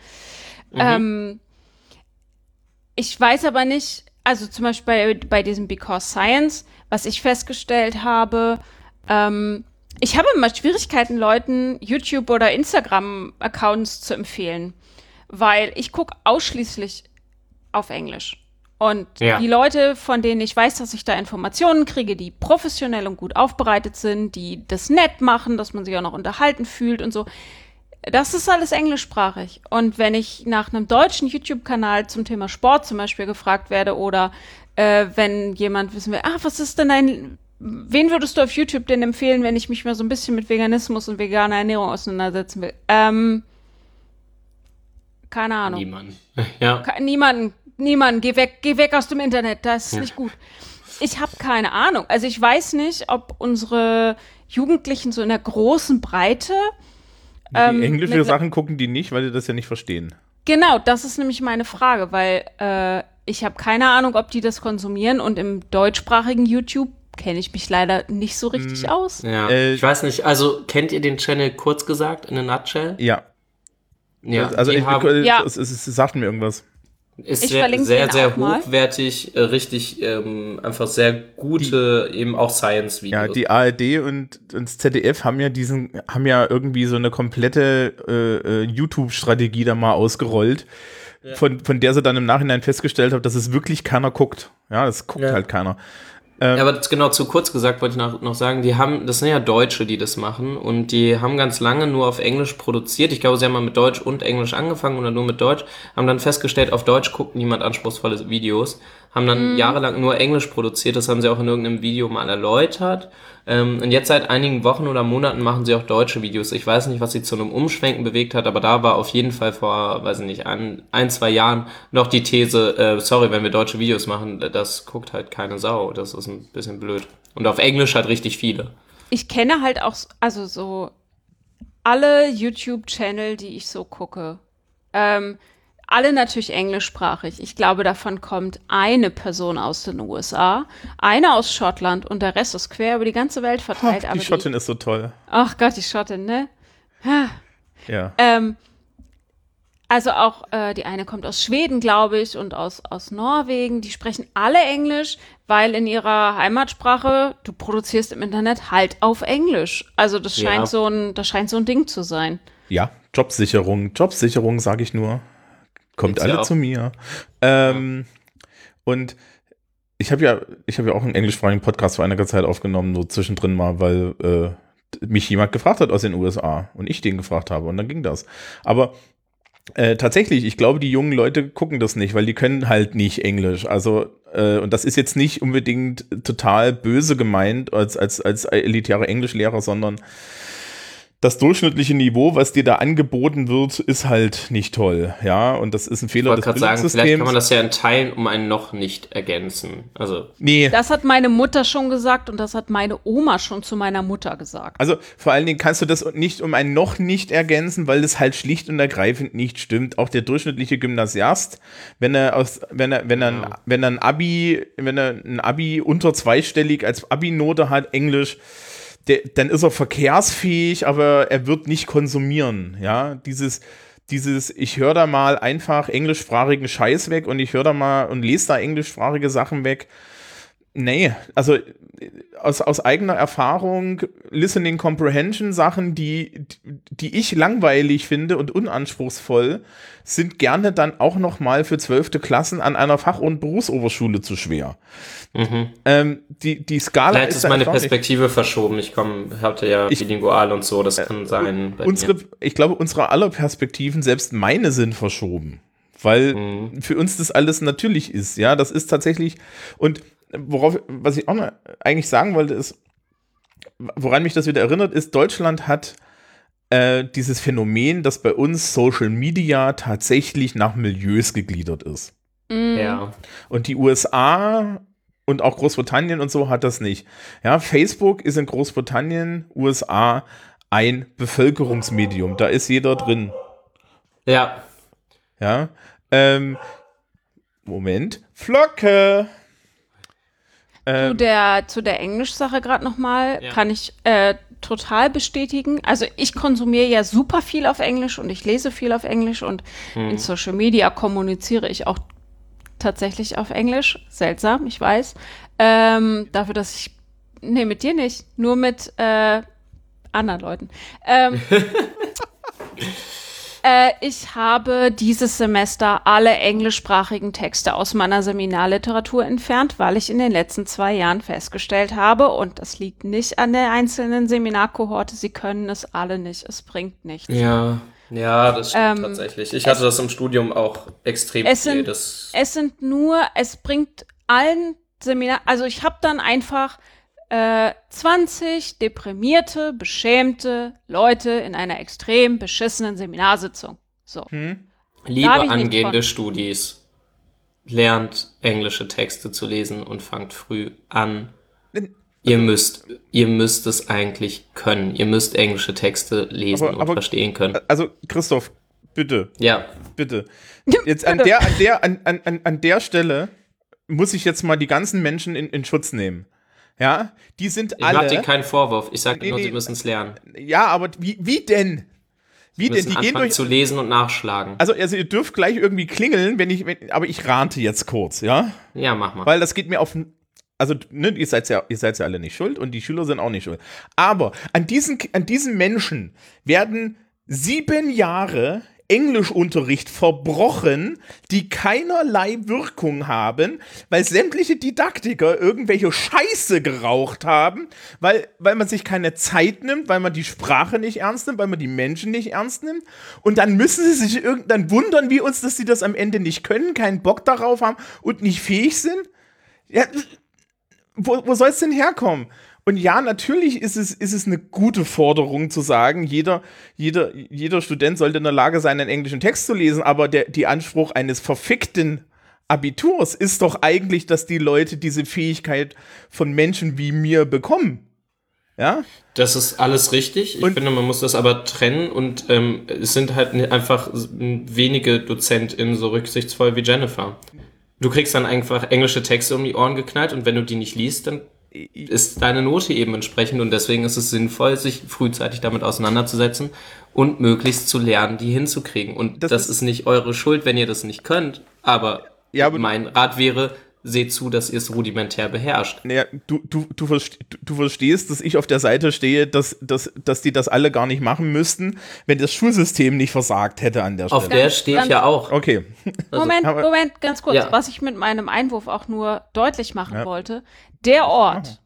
Mhm. Ähm, ich weiß aber nicht, also zum Beispiel bei, bei diesem Because Science, was ich festgestellt habe, ähm, ich habe immer Schwierigkeiten, Leuten YouTube- oder Instagram-Accounts zu empfehlen, weil ich gucke ausschließlich auf Englisch. Und Ja. die Leute, von denen ich weiß, dass ich da Informationen kriege, die professionell und gut aufbereitet sind, die das nett machen, dass man sich auch noch unterhalten fühlt und so, das ist alles englischsprachig. Und wenn ich nach einem deutschen YouTube-Kanal zum Thema Sport zum Beispiel gefragt werde oder äh, wenn jemand wissen will, ah, was ist denn dein, wen würdest du auf YouTube denn empfehlen, wenn ich mich mal so ein bisschen mit Veganismus und veganer Ernährung auseinandersetzen will? Ähm, keine Ahnung. Niemand. Ja. Niemanden, niemanden, geh weg, geh weg aus dem Internet, das ist Ja. nicht gut. Ich habe keine Ahnung. Also ich weiß nicht, ob unsere Jugendlichen so in der großen Breite Die ähm, englische mit- Sachen gucken die nicht, weil die das ja nicht verstehen. Genau, das ist nämlich meine Frage, weil äh, ich habe keine Ahnung, ob die das konsumieren und im deutschsprachigen YouTube kenne ich mich leider nicht so richtig Hm. aus. Ja. Äh, ich weiß nicht, also kennt ihr den Channel kurz gesagt in a nutshell? Ja, Ja, also die ich, haben, Ja. es, es, es sagt mir irgendwas. Ist Ich sehr, sehr, sehr auch mal. hochwertig, äh, richtig, ähm, einfach sehr gute, eben auch Science-Videos. Ja, die ARD und, und das ZDF haben ja diesen, haben ja irgendwie so eine komplette äh, äh, YouTube-Strategie da mal ausgerollt, von, von der sie dann im Nachhinein festgestellt haben, dass es wirklich keiner guckt. Ja, das guckt Ja. halt keiner. Ja, aber das genau zu kurz gesagt wollte ich noch, noch sagen, die haben, das sind ja Deutsche, die das machen und die haben ganz lange nur auf Englisch produziert. Ich glaube, sie haben mal mit Deutsch und Englisch angefangen oder nur mit Deutsch, haben dann festgestellt, auf Deutsch guckt niemand anspruchsvolle Videos, haben dann jahrelang nur Englisch produziert, das haben sie auch in irgendeinem Video mal erläutert. Ähm, und jetzt seit einigen Wochen oder Monaten machen sie auch deutsche Videos. Ich weiß nicht, was sie zu einem Umschwenken bewegt hat, aber da war auf jeden Fall vor, weiß ich nicht, ein, ein zwei Jahren noch die These, äh, sorry, wenn wir deutsche Videos machen, das guckt halt keine Sau. Das ist ein bisschen blöd. Und auf Englisch halt richtig viele. Ich kenne halt auch, also so alle YouTube-Channel, die ich so gucke. Ähm, alle natürlich englischsprachig. Ich glaube, davon kommt eine Person aus den USA, eine aus Schottland und der Rest ist quer über die ganze Welt verteilt. Ach, die Schottin ist so toll. ach Gott, die Schottin, ne? Ja. Ähm, also auch äh, die eine kommt aus Schweden, glaube ich, und aus, aus Norwegen. Die sprechen alle Englisch, weil in ihrer Heimatsprache du produzierst im Internet halt auf Englisch. Also das scheint Ja. so ein, das scheint so ein Ding zu sein. Ja, Jobsicherung, Jobsicherung, sage ich nur. Kommt ja alle auch. zu mir. Ähm, Und ich habe ja, ich habe ja auch einen englischsprachigen Podcast vor einiger Zeit aufgenommen, so zwischendrin mal, weil äh, mich jemand gefragt hat aus den USA und ich den gefragt habe und dann ging das. Aber äh, tatsächlich, ich glaube, die jungen Leute gucken das nicht, weil die können halt nicht Englisch. Also, äh, und das ist jetzt nicht unbedingt total böse gemeint als, als, als elitäre Englischlehrer, sondern das durchschnittliche Niveau, was dir da angeboten wird, ist halt nicht toll. Ja, und das ist ein Ich Fehler wollte des gerade sagen, vielleicht kann man das ja in Teilen um einen noch nicht ergänzen. Also, nee, Das hat meine Mutter schon gesagt und das hat meine Oma schon zu meiner Mutter gesagt. Also vor allen Dingen kannst du das nicht um ein noch nicht ergänzen, weil das halt schlicht und ergreifend nicht stimmt. Auch der durchschnittliche Gymnasiast, wenn er aus, wenn er, wenn er, ein- wenn er ein Abi, wenn er ein Abi unter zweistellig als Abi-Note hat, Englisch, der, dann ist er verkehrsfähig, aber er wird nicht konsumieren. Ja, dieses, dieses, ich höre da mal einfach englischsprachigen Scheiß weg und ich höre da mal und lese da englischsprachige Sachen weg. Nee, also aus, aus eigener Erfahrung, Listening Comprehension Sachen, die, die ich langweilig finde und unanspruchsvoll, sind gerne dann auch noch mal für zwölfte Klassen an einer Fach- und Berufsoberschule zu schwer. Ähm, die, die Skala vielleicht ist, ist meine. Perspektive verschoben. Ich komme, hatte ja Ich- bilingual und so, das kann sein. bei unsere, mir. ich glaube, unsere aller Perspektiven, selbst meine, sind verschoben. Weil Mhm. für uns das alles natürlich ist. Ja, das ist tatsächlich. Und worauf, was ich auch noch eigentlich sagen wollte, ist, woran mich das wieder erinnert, ist, Deutschland hat äh, dieses Phänomen, dass bei uns Social Media tatsächlich nach Milieus gegliedert ist. Mm. Ja. Und die USA und auch Großbritannien und so hat das nicht. Ja, Facebook ist in Großbritannien, USA ein Bevölkerungsmedium. Da ist jeder drin. Ja. Ja. Ähm, Moment. Flocke. Zu Ähm, der, zu der Englisch-Sache gerade nochmal Ja. kann ich äh, total bestätigen. Also ich konsumiere ja super viel auf Englisch und ich lese viel auf Englisch und in Social Media kommuniziere ich auch tatsächlich auf Englisch. Seltsam, ich weiß. Ähm, dafür, dass ich. Nee, mit dir nicht. Nur mit äh, anderen Leuten. Ähm, äh, ich habe dieses Semester alle englischsprachigen Texte aus meiner Seminarliteratur entfernt, weil ich in den letzten zwei Jahren festgestellt habe, und das liegt nicht an der einzelnen Seminarkohorte, sie können es alle nicht. Es bringt nichts. Ja. Ja, das stimmt Ähm, tatsächlich. Ich hatte das im Studium auch extrem es viel. sind- Das, Es sind nur, es bringt allen Seminar, also ich habe dann einfach äh, 20 deprimierte, beschämte Leute in einer extrem beschissenen Seminarsitzung. So. hm? liebe angehende. Studis, lernt englische Texte zu lesen und fangt früh an. Ihr müsst, ihr müsst es eigentlich können. Ihr müsst englische Texte lesen Aber- und aber- verstehen können. Also, Christoph, bitte, Ja, bitte. Jetzt an der, an der, an, an- an der Stelle muss ich jetzt mal die ganzen Menschen in, in Schutz nehmen. Ja, die sind ich mache dir alle. keinen Vorwurf. Ich sage Nee, nur, nee. sie müssen es lernen. Ja, aber wie, wie denn? Wie denn? Die gehen durch. zu lesen und nachschlagen. Also, also ihr dürft gleich irgendwie klingeln, wenn ich, wenn, aber ich rante jetzt kurz, ja? Ja, mach mal. Weil das geht mir auf. Also, ne, ihr seid ja, ihr seid ja alle nicht schuld und die Schüler sind auch nicht schuld. Aber an diesen, an diesen Menschen werden sieben Jahre Englischunterricht verbrochen, die keinerlei Wirkung haben, weil sämtliche Didaktiker irgendwelche Scheiße geraucht haben, weil, weil man sich keine Zeit nimmt, weil man die Sprache nicht ernst nimmt, weil man die Menschen nicht ernst nimmt. Und dann müssen sie sich irgend, dann wundern wir uns, dass sie das am Ende nicht können, keinen Bock darauf haben und nicht fähig sind. Ja, wo, wo soll es denn herkommen? Und ja, natürlich ist es, ist es eine gute Forderung zu sagen, jeder, jeder, jeder Student sollte in der Lage sein, einen englischen Text zu lesen, aber der, die Anspruch eines verfickten Abiturs ist doch eigentlich, dass die Leute diese Fähigkeit von Menschen wie mir bekommen. Ja? Das ist alles richtig. Ich Und- finde, man muss das aber trennen und ähm, es sind halt einfach wenige DozentInnen so rücksichtsvoll wie Jennifer. Du kriegst dann einfach englische Texte um die Ohren geknallt und wenn du die nicht liest, dann ist deine Note eben entsprechend und deswegen ist es sinnvoll, sich frühzeitig damit auseinanderzusetzen und möglichst zu lernen, die hinzukriegen. Und Das das, ist- ist, nicht eure Schuld, wenn ihr das nicht könnt, aber, Ja, aber- mein Rat wäre, seht zu, dass ihr es rudimentär beherrscht. Naja, du, du, du, verst- du- verstehst, dass ich auf der Seite stehe, dass, dass, dass die das alle gar nicht machen müssten, wenn das Schulsystem nicht versagt hätte an der Stelle. Auf der stehe ich ja auch. okay. Moment, aber- Moment, ganz kurz. Ja. Was ich mit meinem Einwurf auch nur deutlich machen Ja. wollte. Der Ort,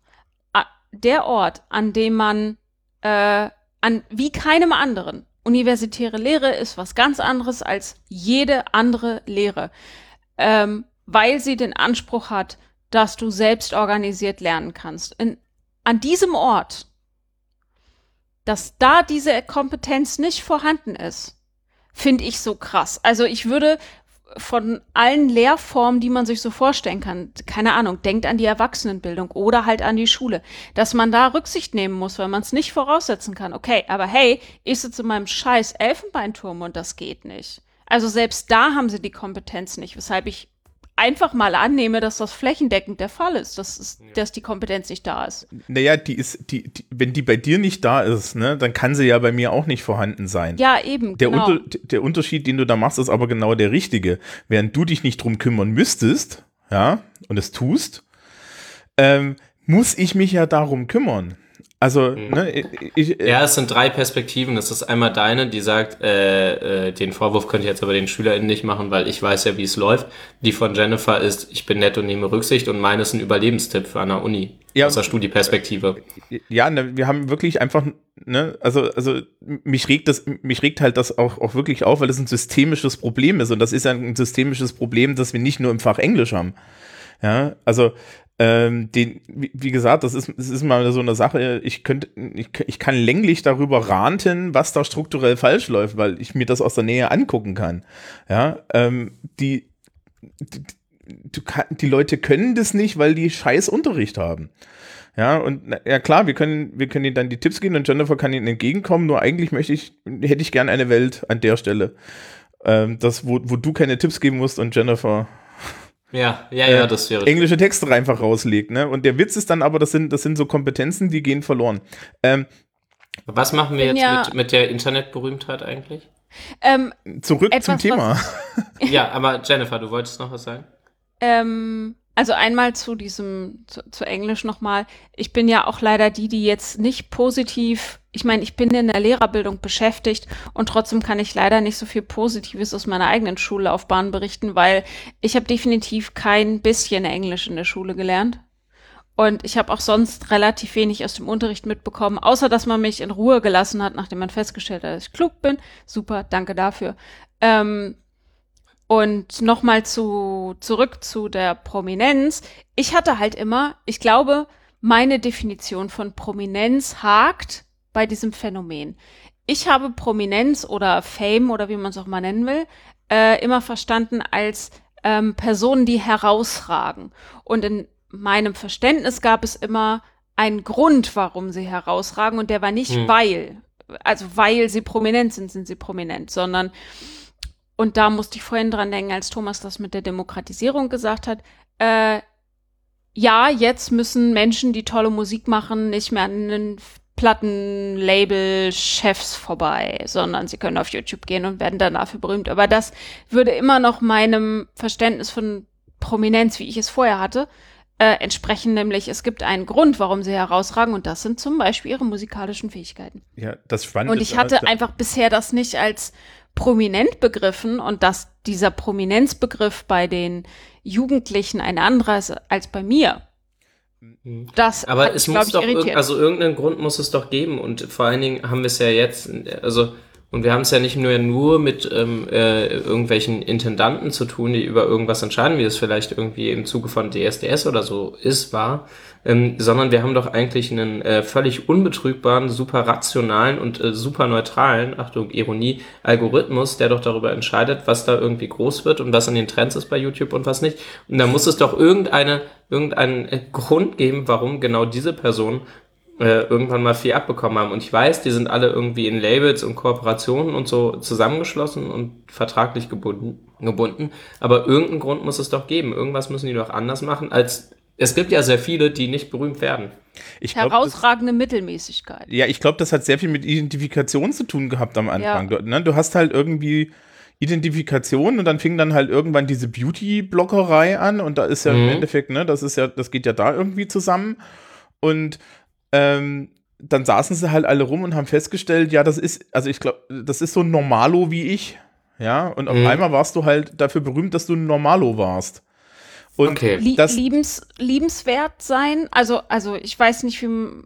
der Ort, an dem man, äh, an, wie keinem anderen, universitäre Lehre ist was ganz anderes als jede andere Lehre. Ähm, weil sie den Anspruch hat, dass du selbst organisiert lernen kannst. In, an diesem Ort, dass da diese Kompetenz nicht vorhanden ist, finde ich so krass. Also ich würde von allen Lehrformen, die man sich so vorstellen kann, keine Ahnung, denkt an die Erwachsenenbildung oder halt an die Schule, dass man da Rücksicht nehmen muss, weil man es nicht voraussetzen kann. Okay, aber hey, ich sitze in meinem scheiß Elfenbeinturm und das geht nicht. Also selbst da haben sie die Kompetenz nicht, weshalb ich einfach mal annehme, dass das flächendeckend der Fall ist, dass, es, dass die Kompetenz nicht da ist. Naja, die ist, die, die, wenn die bei dir nicht da ist, ne, dann kann sie ja bei mir auch nicht vorhanden sein. Ja, eben, Der, genau. Unter, der Unterschied, den du da machst, ist aber genau der richtige. Während du dich nicht drum kümmern müsstest, ja, und es tust, ähm, muss ich mich ja darum kümmern. Also, ne, ich, ich, Ja, es sind drei Perspektiven. Das ist einmal deine, die sagt, äh, äh, den Vorwurf könnte ich jetzt aber den SchülerInnen nicht machen, weil ich weiß ja, wie es läuft. Die von Jennifer ist, ich bin nett und nehme Rücksicht und meine ist ein Überlebenstipp für eine Uni. Ja. Aus der Studieperspektive. ja, ne, wir haben wirklich einfach, ne, also, also mich regt das, mich regt halt das auch, auch wirklich auf, weil das ein systemisches Problem ist. Und das ist ja ein systemisches Problem, das wir nicht nur im Fach Englisch haben. Ja, also ähm, den, wie, wie gesagt, das ist, das ist mal so eine Sache, ich könnte, ich, ich kann länglich darüber ranten, was da strukturell falsch läuft, weil ich mir das aus der Nähe angucken kann. Ja, ähm, die, die kann, die Leute können das nicht, weil die scheiß Unterricht haben. Ja, und ja klar, wir können, wir können ihnen dann die Tipps geben und Jennifer kann ihnen entgegenkommen, nur eigentlich möchte ich, hätte ich gern eine Welt an der Stelle. Ähm, das, wo, wo du keine Tipps geben musst und Jennifer Ja, ja, ja, das wäre. englische Texte einfach rauslegt, ne? Und der Witz ist dann aber, das sind, das sind so Kompetenzen, die gehen verloren. Ähm, Was machen wir jetzt ja- mit, mit der Internetberühmtheit eigentlich? Ähm, zurück Etwas, zum Thema. Ja, aber Jennifer, du wolltest noch was sagen? Ähm, also einmal zu diesem, zu, zu Englisch nochmal. Ich bin ja auch leider die, die jetzt nicht positiv, ich meine, ich bin in der Lehrerbildung beschäftigt und trotzdem kann ich leider nicht so viel Positives aus meiner eigenen Schullaufbahn berichten, weil ich habe definitiv kein bisschen Englisch in der Schule gelernt. Und ich habe auch sonst relativ wenig aus dem Unterricht mitbekommen, außer dass man mich in Ruhe gelassen hat, nachdem man festgestellt hat, dass ich klug bin. Super, danke dafür. Ähm, und nochmal zu, zurück zu der Prominenz. Ich hatte halt immer, ich glaube, meine Definition von Prominenz hakt bei diesem Phänomen. Ich habe Prominenz oder Fame oder wie man es auch mal nennen will, äh, immer verstanden als ähm, Personen, die herausragen. Und in meinem Verständnis gab es immer einen Grund, warum sie herausragen und der war nicht Hm. weil, also weil sie prominent sind, sind sie prominent, sondern und da musste ich vorhin dran denken, als Thomas das mit der Demokratisierung gesagt hat. Äh, ja, jetzt müssen Menschen, die tolle Musik machen, nicht mehr an den Plattenlabel-Chefs vorbei, sondern sie können auf YouTube gehen und werden dann dafür berühmt. Aber das würde immer noch meinem Verständnis von Prominenz, wie ich es vorher hatte, äh, entsprechen. Nämlich, es gibt einen Grund, warum sie herausragen und das sind zum Beispiel ihre musikalischen Fähigkeiten. Ja, das Spannende Und ich hatte einfach bisher das nicht als prominent begriffen und dass dieser Prominenzbegriff bei den Jugendlichen ein anderer ist als bei mir. Das Aber hat es mich, muss glaub doch, ich, irg- also irgendeinen Grund muss es doch geben und vor allen Dingen haben wir es ja jetzt, also und wir haben es ja nicht nur nur mit ähm, äh, irgendwelchen Intendanten zu tun, die über irgendwas entscheiden, wie es vielleicht irgendwie im Zuge von DSDS oder so ist, war, ähm, sondern wir haben doch eigentlich einen äh, völlig unbetrügbaren, super rationalen und äh, super neutralen, Achtung, Ironie, Algorithmus, der doch darüber entscheidet, was da irgendwie groß wird und was in den Trends ist bei YouTube und was nicht. Und da muss es doch irgendeine, irgendeinen äh, Grund geben, warum genau diese Person äh, irgendwann mal viel abbekommen haben. Und ich weiß, die sind alle irgendwie in Labels und Kooperationen und so zusammengeschlossen und vertraglich gebunden, gebunden. Aber irgendeinen Grund muss es doch geben. Irgendwas müssen die doch anders machen, als es gibt ja sehr viele, die nicht berühmt werden. ich glaub, das, herausragende Mittelmäßigkeit. ja, ich glaube, das hat sehr viel mit Identifikation zu tun gehabt am Anfang. Du, ne? du hast halt irgendwie Identifikation und dann fing dann halt irgendwann diese Beauty-Blockerei an und da ist ja im Mhm. Endeffekt, ne, das ist ja, das geht ja da irgendwie zusammen. Und ähm, dann saßen sie halt alle rum und haben festgestellt, ja, das ist, also ich glaube, das ist so ein Normalo wie ich. Ja, und auf Mhm. einmal warst du halt dafür berühmt, dass du ein Normalo warst. Und Okay. Das, liebens liebenswert sein, also, also ich weiß nicht, wie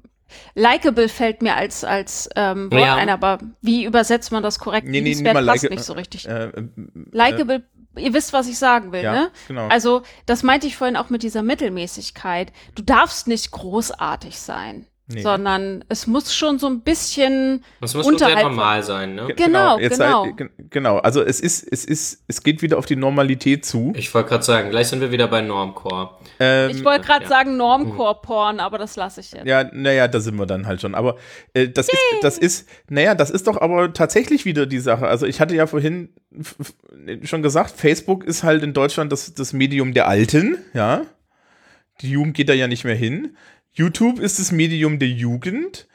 Likeable fällt mir als, als ähm, Wort Ja. ein, aber wie übersetzt man das korrekt? Nee, nee, liebenswert mal passt like- nicht so richtig. äh, äh, Likeable, ihr wisst, was ich sagen will, Ja, ne? genau. Also, das meinte ich vorhin auch mit dieser Mittelmäßigkeit. Du darfst nicht großartig sein, Nee. sondern es muss schon so ein bisschen Das muss schon sehr unterhalb von- normal sein, ne? Ge- Genau, jetzt genau. Halt, ge- genau. Also es ist, es ist, es geht wieder auf die Normalität zu. Ich wollte gerade sagen, gleich sind wir wieder bei Normcore. Ähm, Ich wollte gerade ja. sagen Normcore-Porn, aber das lasse ich jetzt. ja, naja, da sind wir dann halt schon. Aber äh, das ist, das ist, naja, das ist doch aber tatsächlich wieder die Sache. Also ich hatte ja vorhin schon gesagt, Facebook ist halt in Deutschland das, das Medium der Alten, ja. Die Jugend geht da ja nicht mehr hin. YouTube ist das Medium der Jugend,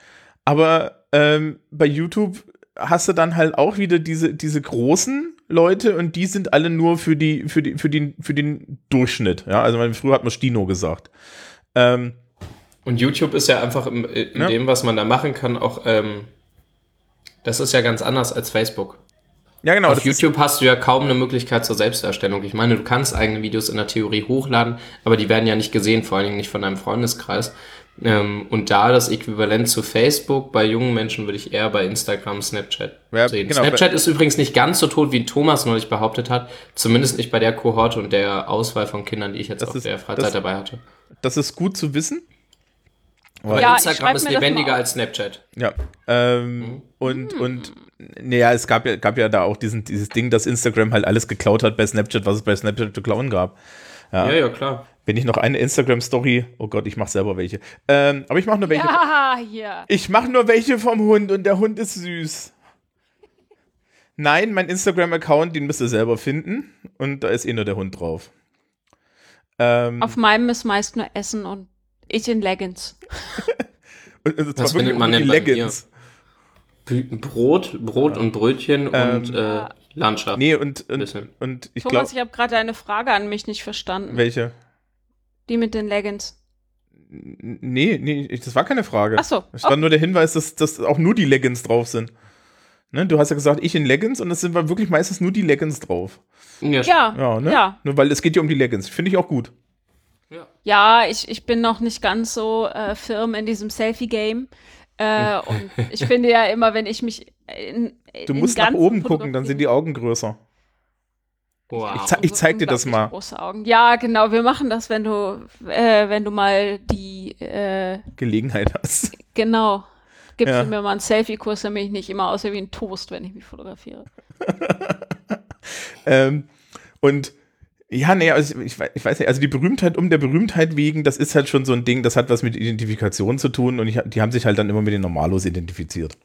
aber ähm, bei YouTube hast du dann halt auch wieder diese, diese großen Leute und die sind alle nur für die, für die, für den, für den Durchschnitt. Ja, also mein, früher hat man Stino gesagt. Ähm, Und YouTube ist ja einfach im, in Ja. dem, was man da machen kann, auch, ähm, das ist ja ganz anders als Facebook. Ja, genau. Auf YouTube hast du ja kaum eine Möglichkeit zur Selbsterstellung. Ich meine, du kannst eigene Videos in der Theorie hochladen, aber die werden ja nicht gesehen, vor allen Dingen nicht von deinem Freundeskreis. Ähm, und da das Äquivalent zu Facebook, bei jungen Menschen würde ich eher bei Instagram, Snapchat Ja, sehen. genau, Snapchat ist übrigens nicht ganz so tot, wie Thomas neulich behauptet hat. Zumindest nicht bei der Kohorte und der Auswahl von Kindern, die ich jetzt auf ist- der Freizeit das- dabei hatte. Das ist gut zu wissen. Aber Ja, Instagram ist lebendiger als Snapchat. Ja. Ähm, Und, und, naja, es gab ja, gab ja da auch diesen, dieses Ding, dass Instagram halt alles geklaut hat bei Snapchat, was es bei Snapchat zu klauen gab. Ja. Ja, ja, klar. Wenn ich noch eine Instagram-Story, oh Gott, ich mache selber welche. Ähm, aber ich mache nur welche. Ja, hier. Ich mache nur welche vom Hund und der Hund ist süß. Nein, mein Instagram-Account, den müsst ihr selber finden. Und da ist eh nur der Hund drauf. Ähm, Auf meinem ist meist nur Essen und ich in Leggings. und, zwar wirklich findet man mir? Leggings. Brot, Brot und Brötchen und äh, Landschaft. Ähm, Nee, und, und, und ich Thomas, glaube, ich habe gerade eine Frage an mich nicht verstanden. welche? Die mit den Leggings. Nee, nee, das war keine Frage. Ach so. Es war nur der Hinweis, dass, dass auch nur die Leggings drauf sind. Ne? Du hast ja gesagt, ich in Leggings und es sind wirklich meistens nur die Leggings drauf. Ja, Ja, Ja, ne? ja. Nur weil es geht ja um die Leggings. Finde ich auch gut. ja. Ja, ich, ich bin noch nicht ganz so äh, firm in diesem Selfie-Game. Äh, und ich finde ja immer, wenn ich mich in, Du in musst nach oben gucken, dann sind die Augen größer. Wow. Ich, ze ich zeig dir das mal. Große Augen. Ja, genau. Wir machen das, wenn du, äh, wenn du mal die, äh, Gelegenheit hast. genau. Gibst Ja. du mir mal einen Selfie-Kurs, damit ich nicht immer aussehe wie ein Toast, wenn ich mich fotografiere. Ähm, und ja, nee, also ich, ich, wei- ich weiß nicht, also die Berühmtheit um der Berühmtheit wegen, das ist halt schon so ein Ding, das hat was mit Identifikation zu tun und ich, die haben sich halt dann immer mit den Normalos identifiziert.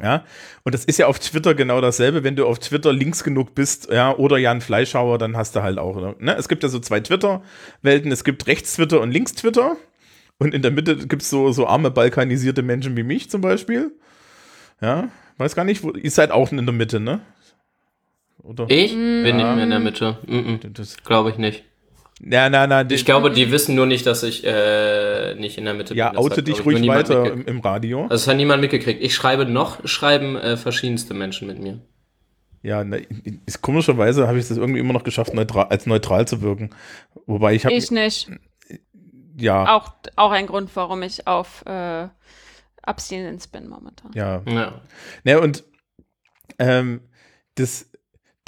Ja, und das ist ja auf Twitter genau dasselbe. Wenn du auf Twitter links genug bist, ja, oder Jan Fleischhauer, dann hast du halt auch, ne? Es gibt ja so zwei Twitter-Welten. Es gibt Rechts-Twitter und Links-Twitter. Und in der Mitte gibt es so, so arme balkanisierte Menschen wie mich zum Beispiel. Ja, weiß gar nicht, wo, ihr seid auch in der Mitte, ne? Oder? Ich bin nicht mehr in der Mitte. Mm Das, Glaube ich nicht. na, na, na, Ich glaube, die wissen nur nicht, dass ich äh, nicht in der Mitte ja, bin. Das oute dich ruhig weiter im, im Radio. Also es hat niemand mitgekriegt. Ich schreibe noch, schreiben äh, verschiedenste Menschen mit mir. Ja, na, ist, komischerweise habe ich das irgendwie immer noch geschafft, neutral, als neutral zu wirken. Wobei ich habe, Ich nicht. ja, Auch, auch ein Grund, warum ich auf äh, Abstinenz bin momentan. ja. Ja. Ne, und ähm, das,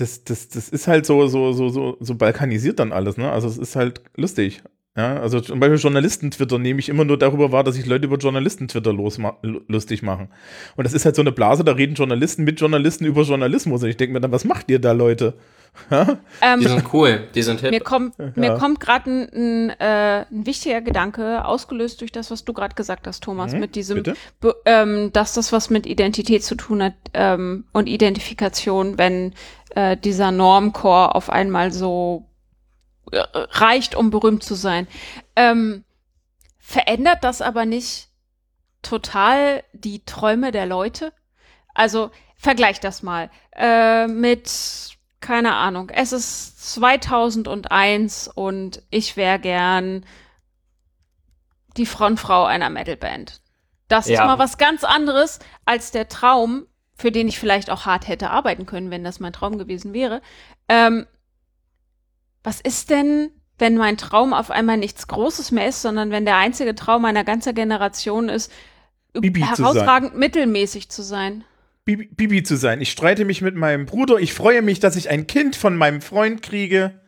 das, das, das ist halt so, so, so, so, so balkanisiert dann alles, ne? Also es ist halt lustig. Ja, also zum Beispiel Journalisten-Twitter nehme ich immer nur darüber wahr, dass sich Leute über Journalisten-Twitter lustig machen. Und das ist halt so eine Blase, da reden Journalisten mit Journalisten über Journalismus. Und ich denke mir dann, was macht ihr da, Leute? Ja? Die Ähm, sind cool, die sind hip. Mir kommt, mir kommt gerade ein, ein, äh, ein wichtiger Gedanke, ausgelöst durch das, was du gerade gesagt hast, Thomas, mit diesem, ähm, dass das was mit Identität zu tun hat ähm, und Identifikation, wenn äh, dieser Normcore auf einmal so reicht, um berühmt zu sein. Ähm, verändert das aber nicht total die Träume der Leute? Also vergleich das mal äh, mit, keine Ahnung, es ist 2001 und ich wäre gern die Frontfrau einer Metalband. Das ist Ja. mal was ganz anderes als der Traum, für den ich vielleicht auch hart hätte arbeiten können, wenn das mein Traum gewesen wäre. Ähm, was ist denn, wenn mein Traum auf einmal nichts Großes mehr ist, sondern wenn der einzige Traum einer ganzen Generation ist, Bibi zu herausragend mittelmäßig zu sein? Bibi, Bibi zu sein. Ich streite mich mit meinem Bruder. Ich freue mich, dass ich ein Kind von meinem Freund kriege.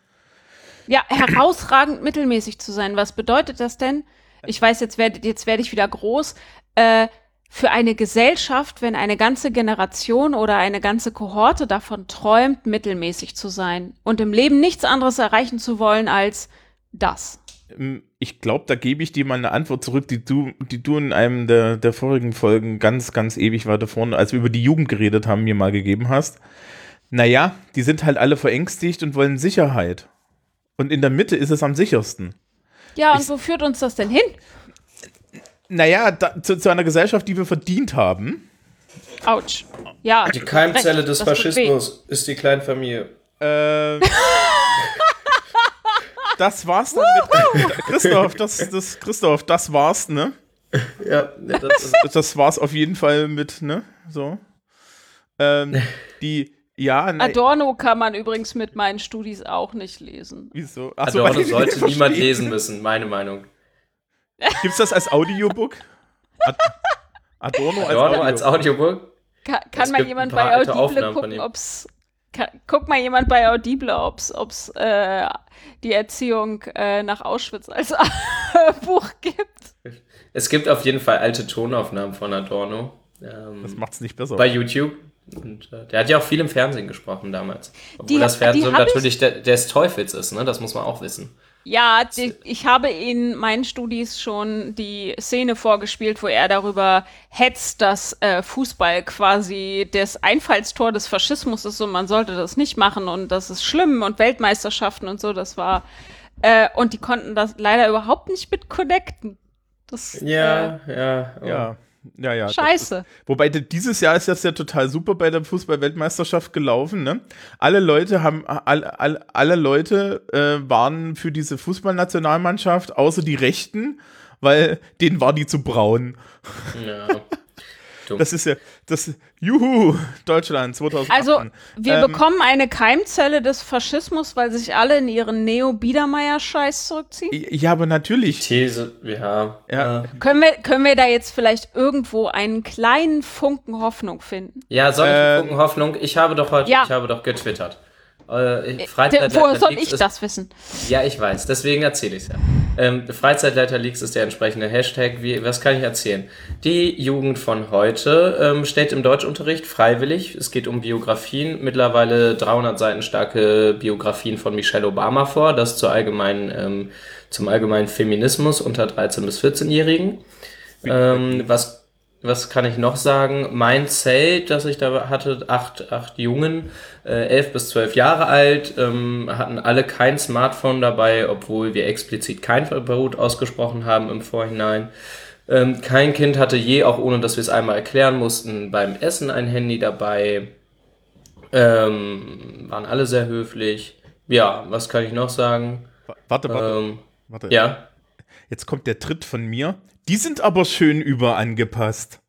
Ja, herausragend mittelmäßig zu sein. Was bedeutet das denn? Ich weiß, jetzt werde jetzt werde ich wieder groß. Äh, für eine Gesellschaft, wenn eine ganze Generation oder eine ganze Kohorte davon träumt, mittelmäßig zu sein und im Leben nichts anderes erreichen zu wollen als das. Ähm, Ich glaube, da gebe ich dir mal eine Antwort zurück, die du, die du in einem der, der vorigen Folgen ganz, ganz ewig weiter vorne, als wir über die Jugend geredet haben, mir mal gegeben hast. Naja, die sind halt alle verängstigt und wollen Sicherheit. Und in der Mitte ist es am sichersten. Ja, und Ich- wo führt uns das denn hin? Naja, da, zu, zu einer Gesellschaft, die wir verdient haben. Autsch. Ja. Die Keimzelle recht, des. Faschismus ist die Kleinfamilie. Äh, das war's dann mit. Christoph, das, das, Christoph, das war's, ne? Ja, das ist, Das war's auf jeden Fall mit, ne? So. Ähm, die, ja, ne, Adorno kann man übrigens mit meinen Studis auch nicht lesen. wieso? Ach so, Adorno die sollte niemand lesen müssen, meine Meinung. Gibt's das als Audiobook? Ad Adorno als Adorno Audiobook? als Audiobook? Kann, Es kann mal jemand bei Audible gucken, ob's guck mal jemand bei Audible, ob's ob's äh, die Erziehung äh, nach Auschwitz als Buch gibt. Es gibt auf jeden Fall alte Tonaufnahmen von Adorno. Ähm, Das macht's nicht besser. bei YouTube. Und, äh, der hat ja auch viel im Fernsehen gesprochen damals. Obwohl Die- das Fernsehen hab ich- natürlich der, des Teufels ist, ne? Das muss man auch wissen. Ja, die, ich habe in meinen Studis schon die Szene vorgespielt, wo er darüber hetzt, dass äh, Fußball quasi das Einfallstor des Faschismus ist und man sollte das nicht machen und das ist schlimm und Weltmeisterschaften und so, das war äh, und die konnten das leider überhaupt nicht mit connecten. Das, Ja, ja. oh. Ja, ja, ja. Scheiße. Ist, wobei dieses Jahr ist das ja total super bei der Fußball-Weltmeisterschaft gelaufen. Ne? Alle Leute haben, alle, alle, alle Leute äh, waren für diese Fußballnationalmannschaft, außer die Rechten, weil denen war die zu braun. ja. Das ist ja, das, juhu, Deutschland 2018. Also, wir Ähm, bekommen eine Keimzelle des Faschismus, weil sich alle in ihren Neo-Biedermeier-Scheiß zurückziehen. Ja, aber natürlich. These, ja. Ja. Können wir, können wir da jetzt vielleicht irgendwo einen kleinen Funken Hoffnung finden? Ja, soll ich Äh, gucken, Hoffnung? Ich habe doch heute, Ja. ich habe doch getwittert. Äh, Freizeitleiter woher soll Leaks ich ist- das wissen? Ja, ich weiß, deswegen erzähle ich es ja. Ähm, Freizeitleiter Leaks ist der entsprechende Hashtag. Wie, was kann ich erzählen? Die Jugend von heute ähm, stellt im Deutschunterricht freiwillig, es geht um Biografien, mittlerweile 300 Seiten starke Biografien von Michelle Obama vor, das zur allgemeinen, ähm, zum allgemeinen Feminismus unter 13- bis 14-Jährigen. Ähm, was, was kann ich noch sagen? Mein Zelt, das ich da hatte, acht, acht Jungen, äh, elf bis zwölf Jahre alt, ähm, hatten alle kein Smartphone dabei, obwohl wir explizit kein Verbot ausgesprochen haben im Vorhinein. Ähm, kein Kind hatte je, auch ohne dass wir es einmal erklären mussten, beim Essen ein Handy dabei. Ähm, waren alle sehr höflich. Ja, was kann ich noch sagen? Warte, warte, Ähm, warte. ja. Jetzt kommt der Tritt von mir. Die sind aber schön überangepasst.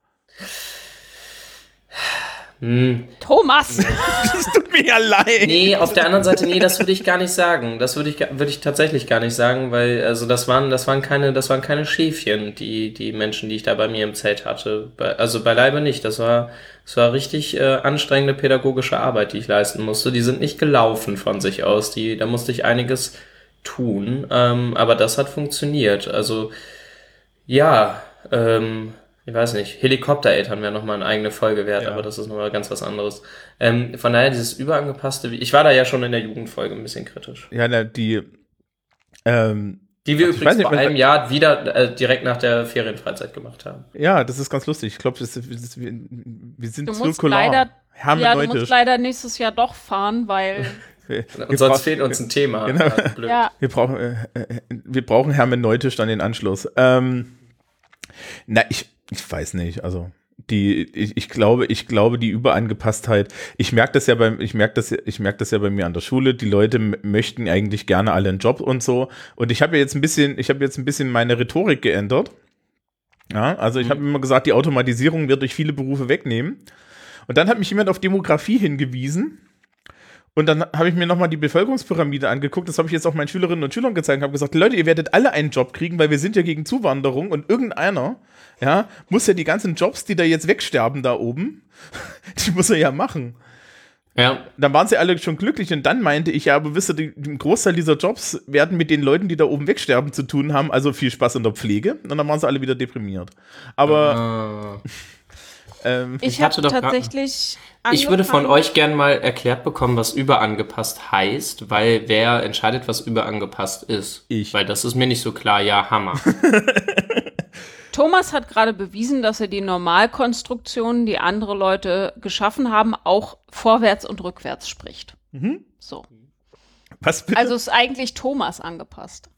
Thomas! Das tut mir ja leid. Nee, auf der anderen Seite, nee, das würde ich gar nicht sagen. Das würde ich, würde ich tatsächlich gar nicht sagen, weil, also das waren, das waren keine, das waren keine Schäfchen, die, die Menschen, die ich da bei mir im Zelt hatte. Bei, also beileibe nicht. Das war, das war richtig äh, anstrengende pädagogische Arbeit, die ich leisten musste. Die sind nicht gelaufen von sich aus. Die, da musste ich einiges tun. Ähm, aber das hat funktioniert. Also, ja, ähm, ich weiß nicht, Helikoptereltern wäre nochmal eine eigene Folge wert, Ja. aber das ist nochmal ganz was anderes. Ähm, von daher, dieses überangepasste, wie- ich war da ja schon in der Jugendfolge ein bisschen kritisch. Ja, na, die, ähm, Die wir Also ich übrigens nicht, vor einem Jahr wieder äh, direkt nach der Ferienfreizeit gemacht haben. ja, das ist ganz lustig. Ich glaube, wir, wir sind Du musst zirkular. leider, ja, du musst leider nächstes Jahr doch fahren, weil, wir, Und wir sonst fehlt uns ein Thema. Genau. Ja, blöd. ja, Wir brauchen, äh, äh, wir brauchen hermeneutisch dann den Anschluss. Ähm, na, ich, ich weiß nicht. Also die, ich, ich glaube, ich glaube die Überangepasstheit. Ich merke das ja beim, ich merke das, ja- ich merke das ja bei mir an der Schule. Die Leute möchten eigentlich gerne alle einen Job und so. Und ich habe ja jetzt ein bisschen, ich habe jetzt ein bisschen meine Rhetorik geändert. Ja, also ich habe immer gesagt, die Automatisierung wird durch viele Berufe wegnehmen. Und dann hat mich jemand auf Demografie hingewiesen. Und dann habe ich mir nochmal die Bevölkerungspyramide angeguckt. Das habe ich jetzt auch meinen Schülerinnen und Schülern gezeigt und habe gesagt, Leute, ihr werdet alle einen Job kriegen, weil wir sind ja gegen Zuwanderung und irgendeiner, ja, muss ja die ganzen Jobs, die da jetzt wegsterben da oben, die muss er ja machen. Ja, Dann waren sie alle schon glücklich und dann meinte ich, ja, aber wisst ihr, die- ein Großteil dieser Jobs werden mit den Leuten, die da oben wegsterben, zu tun haben, also viel Spaß in der Pflege. Und dann waren sie alle wieder deprimiert. Aber äh, ähm, ich, hatte habe doch tatsächlich. Ich würde von euch gern mal erklärt bekommen, was überangepasst heißt, weil wer entscheidet, was überangepasst ist? Ich. Weil das ist mir nicht so klar. Ja, Hammer. Thomas hat gerade bewiesen, dass er die Normalkonstruktionen, die andere Leute geschaffen haben, auch vorwärts und rückwärts spricht. Mhm. So. was bitte? Also ist eigentlich Thomas angepasst.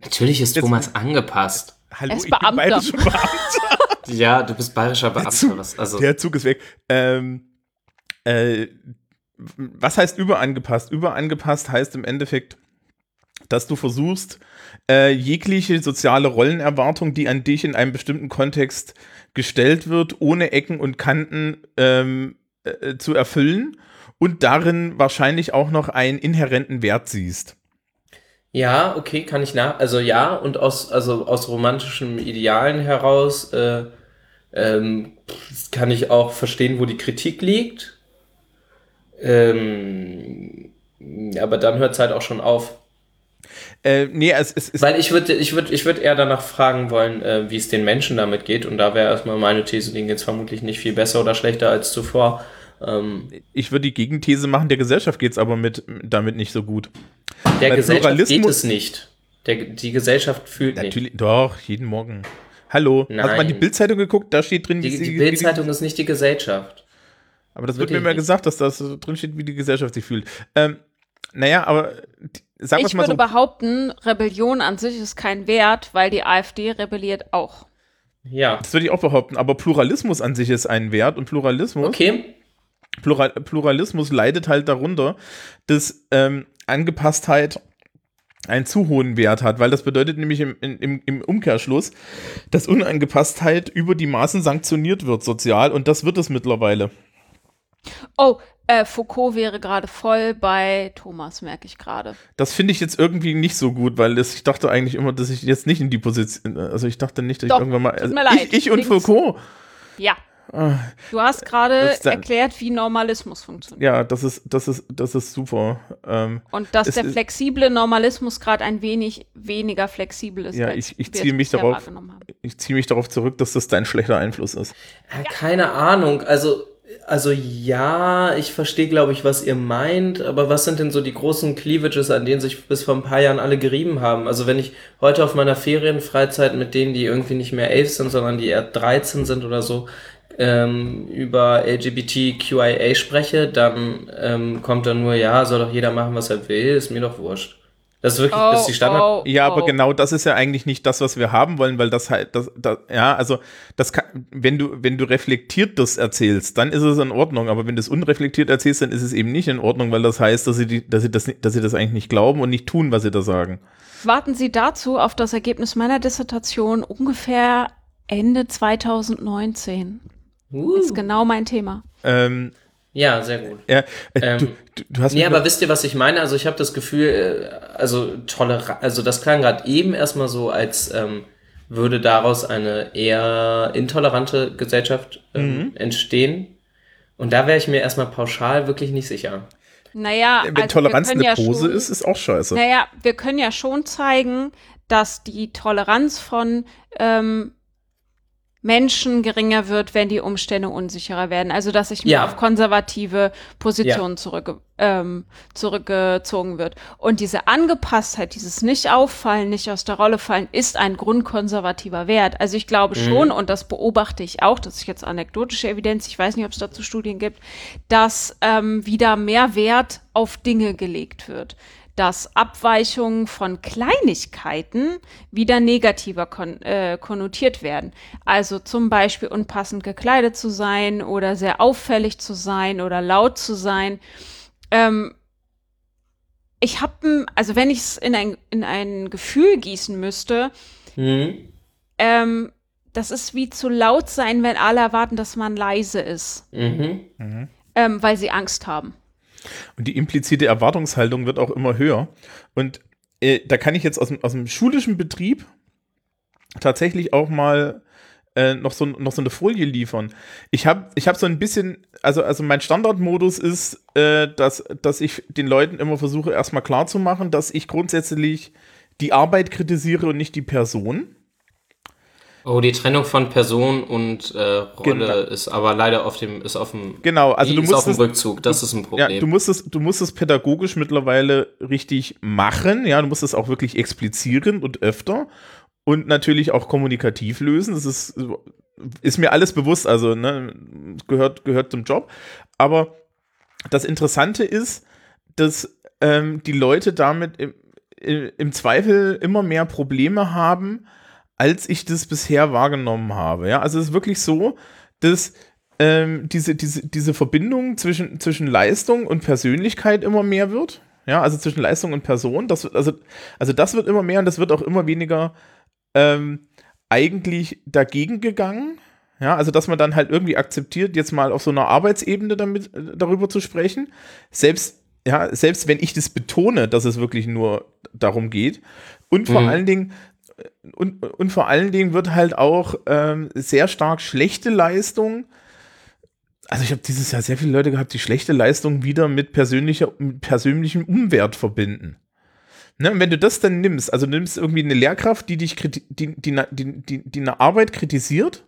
Natürlich ist Jetzt- Thomas angepasst. Hallo, er ist ich bin Beamter. bayerischer Beamter. Ja, du bist bayerischer Beamter. Was, also, Der Zug ist weg. Ähm, äh, was heißt überangepasst? Überangepasst heißt im Endeffekt, dass du versuchst, äh, jegliche soziale Rollenerwartung, die an dich in einem bestimmten Kontext gestellt wird, ohne Ecken und Kanten ähm, äh, zu erfüllen und darin wahrscheinlich auch noch einen inhärenten Wert siehst. Ja, okay, kann ich nach. Also ja, und aus, also aus romantischen Idealen heraus äh, ähm, kann ich auch verstehen, wo die Kritik liegt. Ähm, aber dann hört es halt auch schon auf. Äh, nee, es, es. Weil ich würde ich würd, ich würd eher danach fragen wollen, äh, wie es den Menschen damit geht. Und da wäre erstmal meine These, denen geht's vermutlich nicht viel besser oder schlechter als zuvor. Ähm, ich würde die Gegenthese machen, der Gesellschaft geht es aber mit, damit nicht so gut. Der Bei Gesellschaft geht es nicht. Der, die Gesellschaft fühlt nicht. Natürlich, doch, jeden Morgen. Hallo, hast du mal Nein. die Bildzeitung geguckt? Da steht drin, Die, wie die sie- Bildzeitung ist nicht die Gesellschaft. Aber das wird Wirklich mir immer gesagt, dass das so drin steht, wie die Gesellschaft sich fühlt. Ähm, naja, aber die- sagen wir es Ich mal würde so. behaupten, Rebellion an sich ist kein Wert, weil die AfD rebelliert auch. Ja. Das würde ich auch behaupten, aber Pluralismus an sich ist ein Wert und Pluralismus, Okay. Plural, Pluralismus leidet halt darunter, dass ähm, Angepasstheit einen zu hohen Wert hat, weil das bedeutet nämlich im, im, im Umkehrschluss, dass Unangepasstheit über die Maßen sanktioniert wird sozial und das wird es mittlerweile. Oh, äh, Foucault wäre gerade voll bei Thomas, merke ich gerade. Das finde ich jetzt irgendwie nicht so gut, weil das, ich dachte eigentlich immer, dass ich jetzt nicht in die Position, also ich dachte nicht, dass Doch, ich irgendwann mal, tut also mir leid. ich, ich und Links. Foucault, Ja. Du hast gerade erklärt, wie Normalismus funktioniert. ja, das ist, das ist, das ist super. Ähm, Und dass der flexible Normalismus gerade ein wenig weniger flexibel ist. Ja, als ich- ich ziehe mich darauf- ich ziehe mich darauf zurück, dass das dein schlechter Einfluss ist. Äh, Keine Ahnung. Also, also ja, ich verstehe, glaube ich, was ihr meint, aber was sind denn so die großen Cleavages, an denen sich bis vor ein paar Jahren alle gerieben haben? Also wenn ich heute auf meiner Ferienfreizeit mit denen, die irgendwie nicht mehr elf sind, sondern die eher 13 sind oder so, ähm, über LGBTQIA spreche, dann ähm, kommt dann nur, ja, soll doch jeder machen, was er will, ist mir doch wurscht. Das ist wirklich, das ist die Standard. oh, Ja, aber oh. genau das ist ja eigentlich nicht das, was wir haben wollen, weil das halt, das, das, ja, also das kann, wenn du, wenn du reflektiert das erzählst, dann ist es in Ordnung, aber wenn du es unreflektiert erzählst, dann ist es eben nicht in Ordnung, weil das heißt, dass sie, die, dass sie das, dass sie das eigentlich nicht glauben und nicht tun, was sie da sagen. Warten Sie dazu auf das Ergebnis meiner Dissertation ungefähr Ende 2019. Uh, Ist genau mein Thema. Ähm, ja, sehr gut. ja, äh, Ähm, du, du, du hast Nee, aber wisst ihr, was ich meine? Also ich habe das Gefühl, äh, also tolerant, also das klang gerade eben erstmal so, als ähm, würde daraus eine eher intolerante Gesellschaft ähm, Mhm. entstehen. Und da wäre ich mir erstmal pauschal wirklich nicht sicher. Naja, wenn also Toleranz eine ja Pose schon, ist, ist auch scheiße. Naja, wir können ja schon zeigen, dass die Toleranz von ähm, Menschen geringer wird, wenn die Umstände unsicherer werden. Also dass sich mehr Ja. auf konservative Positionen zurück, ähm, zurückgezogen wird. Und diese Angepasstheit, dieses Nicht-Auffallen, nicht aus der Rolle fallen, ist ein grundkonservativer Wert. Also ich glaube schon, und das beobachte ich auch, das ist jetzt anekdotische Evidenz, ich weiß nicht, ob es dazu Studien gibt, dass ähm, wieder mehr Wert auf Dinge gelegt wird dass Abweichungen von Kleinigkeiten wieder negativer kon äh, konnotiert werden. Also zum Beispiel unpassend gekleidet zu sein oder sehr auffällig zu sein oder laut zu sein. Ähm, ich habe, also wenn ich es in ein, in ein Gefühl gießen müsste, Mhm. ähm, das ist wie zu laut sein, wenn alle erwarten, dass man leise ist, Mhm. ähm, weil sie Angst haben. Und die implizite Erwartungshaltung wird auch immer höher. Und äh, da kann ich jetzt aus dem, aus dem schulischen Betrieb tatsächlich auch mal äh, noch, so, noch so eine Folie liefern. Ich habe ich hab so ein bisschen, also, also mein Standardmodus ist, äh, dass, dass ich den Leuten immer versuche, erstmal klarzumachen, dass ich grundsätzlich die Arbeit kritisiere und nicht die Person. Oh, die Trennung von Person und äh, Rolle Genau. ist aber leider auf dem, ist auf dem, Genau, also du ist musst auf dem Rückzug. Das ist ein Ja, Problem. du musst es, du musst es pädagogisch mittlerweile richtig machen. Ja, du musst es auch wirklich explizieren und öfter und natürlich auch kommunikativ lösen. Das ist, ist mir alles bewusst, also ne, gehört, gehört zum Job. Aber das Interessante ist, dass ähm, die Leute damit im, im Zweifel immer mehr Probleme haben, als ich das bisher wahrgenommen habe. Ja, also es ist wirklich so, dass ähm, diese, diese, diese Verbindung zwischen, zwischen Leistung und Persönlichkeit immer mehr wird. Ja, also zwischen Leistung und Person. Das wird, also, also das wird immer mehr und das wird auch immer weniger ähm, eigentlich dagegen gegangen. Ja, also dass man dann halt irgendwie akzeptiert, jetzt mal auf so einer Arbeitsebene damit, äh, darüber zu sprechen. Selbst, ja, selbst wenn ich das betone, dass es wirklich nur darum geht. Und vor Mhm. allen Dingen, und, und vor allen Dingen wird halt auch ähm, sehr stark schlechte Leistung. Also ich habe dieses Jahr sehr viele Leute gehabt, die schlechte Leistung wieder mit persönlicher, mit persönlichem Umwert verbinden. Ne, und wenn du das dann nimmst, also nimmst irgendwie eine Lehrkraft, die dich die, die, die, die, die eine Arbeit kritisiert,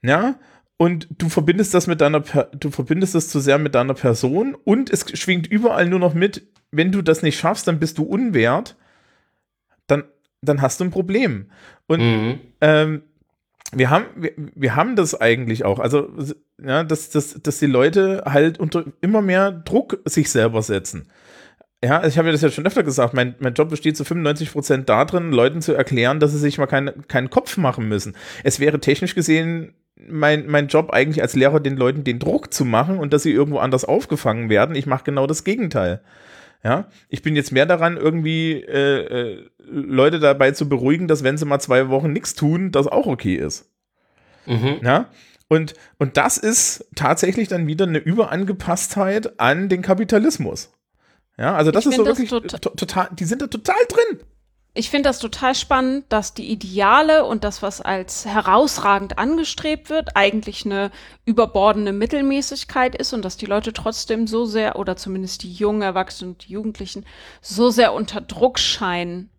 ja, und du verbindest das mit deiner, du verbindest das zu sehr mit deiner Person und es schwingt überall nur noch mit, wenn du das nicht schaffst, dann bist du unwert, dann, hast du ein Problem. Und Mhm. ähm, wir haben, wir, wir haben das eigentlich auch. Also, ja, dass, dass, dass die Leute halt unter immer mehr Druck sich selber setzen. Ja, ich habe ja das ja schon öfter gesagt, mein, mein Job besteht zu 95 Prozent darin, Leuten zu erklären, dass sie sich mal keine, keinen Kopf machen müssen. Es wäre technisch gesehen mein, mein Job eigentlich als Lehrer, den Leuten den Druck zu machen und dass sie irgendwo anders aufgefangen werden. Ich mache genau das Gegenteil. Ja, ich bin jetzt mehr daran, irgendwie äh, äh, Leute dabei zu beruhigen, dass wenn sie mal zwei Wochen nichts tun, das auch okay ist. Mhm. Ja, und, und das ist tatsächlich dann wieder eine Überangepasstheit an den Kapitalismus. Ja, also das Ich ist so wirklich to total, die sind da total drin. Ich finde das total spannend, dass die Ideale und das, was als herausragend angestrebt wird, eigentlich eine überbordene Mittelmäßigkeit ist und dass die Leute trotzdem so sehr, oder zumindest die jungen Erwachsenen und die Jugendlichen, so sehr unter Druck scheinen.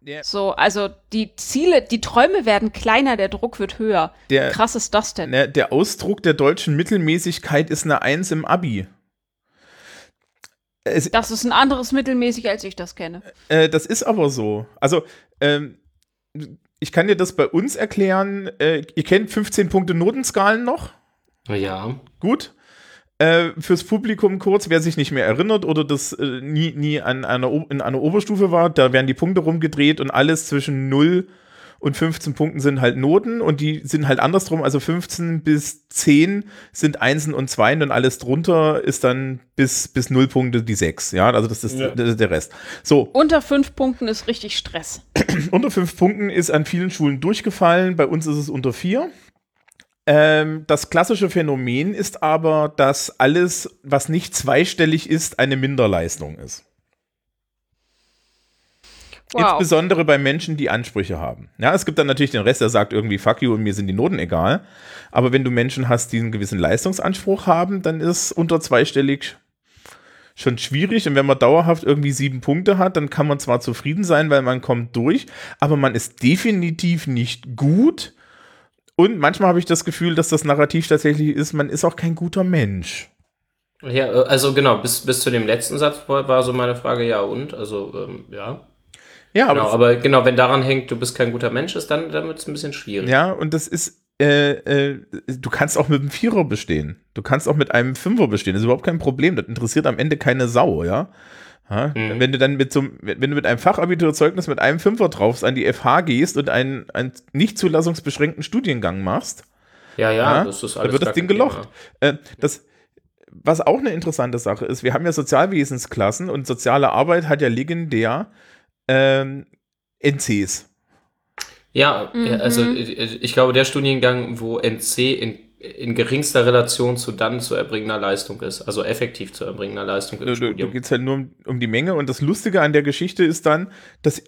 Der- So, also die Ziele, die Träume werden kleiner, der Druck wird höher. Der- Wie krass ist das denn? Ne, der Ausdruck der deutschen Mittelmäßigkeit ist eine Eins im Abi. Es, Das ist ein anderes mittelmäßig, als ich das kenne. Äh, das ist aber so. Also, ähm, ich kann dir das bei uns erklären. Äh, ihr kennt 15 Punkte Notenskalen noch? Ja. Gut. Äh, fürs Publikum kurz, wer sich nicht mehr erinnert oder das äh, nie, nie an einer, in einer Oberstufe war, da werden die Punkte rumgedreht und alles zwischen 0 und 15 Punkten sind halt Noten und die sind halt andersrum, also 15 bis 10 sind Einsen und Zweien und alles drunter ist dann bis, bis 0 Punkte die 6, ja, also das ist, Ja. das ist der Rest. So, Unter fünf Punkten ist richtig Stress. unter fünf Punkten ist an vielen Schulen durchgefallen, bei uns ist es unter vier. Ähm, das klassische Phänomen ist aber, dass alles, was nicht zweistellig ist, eine Minderleistung ist. Wow. Insbesondere bei Menschen, die Ansprüche haben. Ja, es gibt dann natürlich den Rest, der sagt irgendwie fuck you und mir sind die Noten egal. Aber wenn du Menschen hast, die einen gewissen Leistungsanspruch haben, dann ist unter zweistellig schon schwierig. Und wenn man dauerhaft irgendwie sieben Punkte hat, dann kann man zwar zufrieden sein, weil man kommt durch, aber man ist definitiv nicht gut. Und manchmal habe ich das Gefühl, dass das Narrativ tatsächlich ist, man ist auch kein guter Mensch. Ja, äh, also genau, bis, bis zu dem letzten Satz war war so meine Frage, ja und? Also, ähm, ja. Ja, Genau, das- aber genau, wenn daran hängt, du bist kein guter Mensch, ist dann, dann wird es ein bisschen schwierig. Ja, und das ist, äh, äh, du kannst auch mit einem Vierer bestehen. Du kannst auch mit einem Fünfer bestehen. Das ist überhaupt kein Problem. Das interessiert am Ende keine Sau, ja. ja? Mhm. Wenn du dann mit so einem- wenn du mit einem Fachabiturzeugnis mit einem Fünfer drauf an die FH gehst und einen, einen nicht zulassungsbeschränkten Studiengang machst, Ja, ja, Ja, das ist dann alles wird das Ding gelocht. Äh, das, was auch eine interessante Sache ist, wir haben ja Sozialwesensklassen und soziale Arbeit hat ja legendär ähm, NCs. Ja, Mhm. also ich ich glaube, der Studiengang, wo NC in, in geringster Relation zu dann zu erbringender Leistung ist, also effektiv zu erbringender Leistung du, du Studium. geht halt nur um, um die Menge und das Lustige an der Geschichte ist dann, dass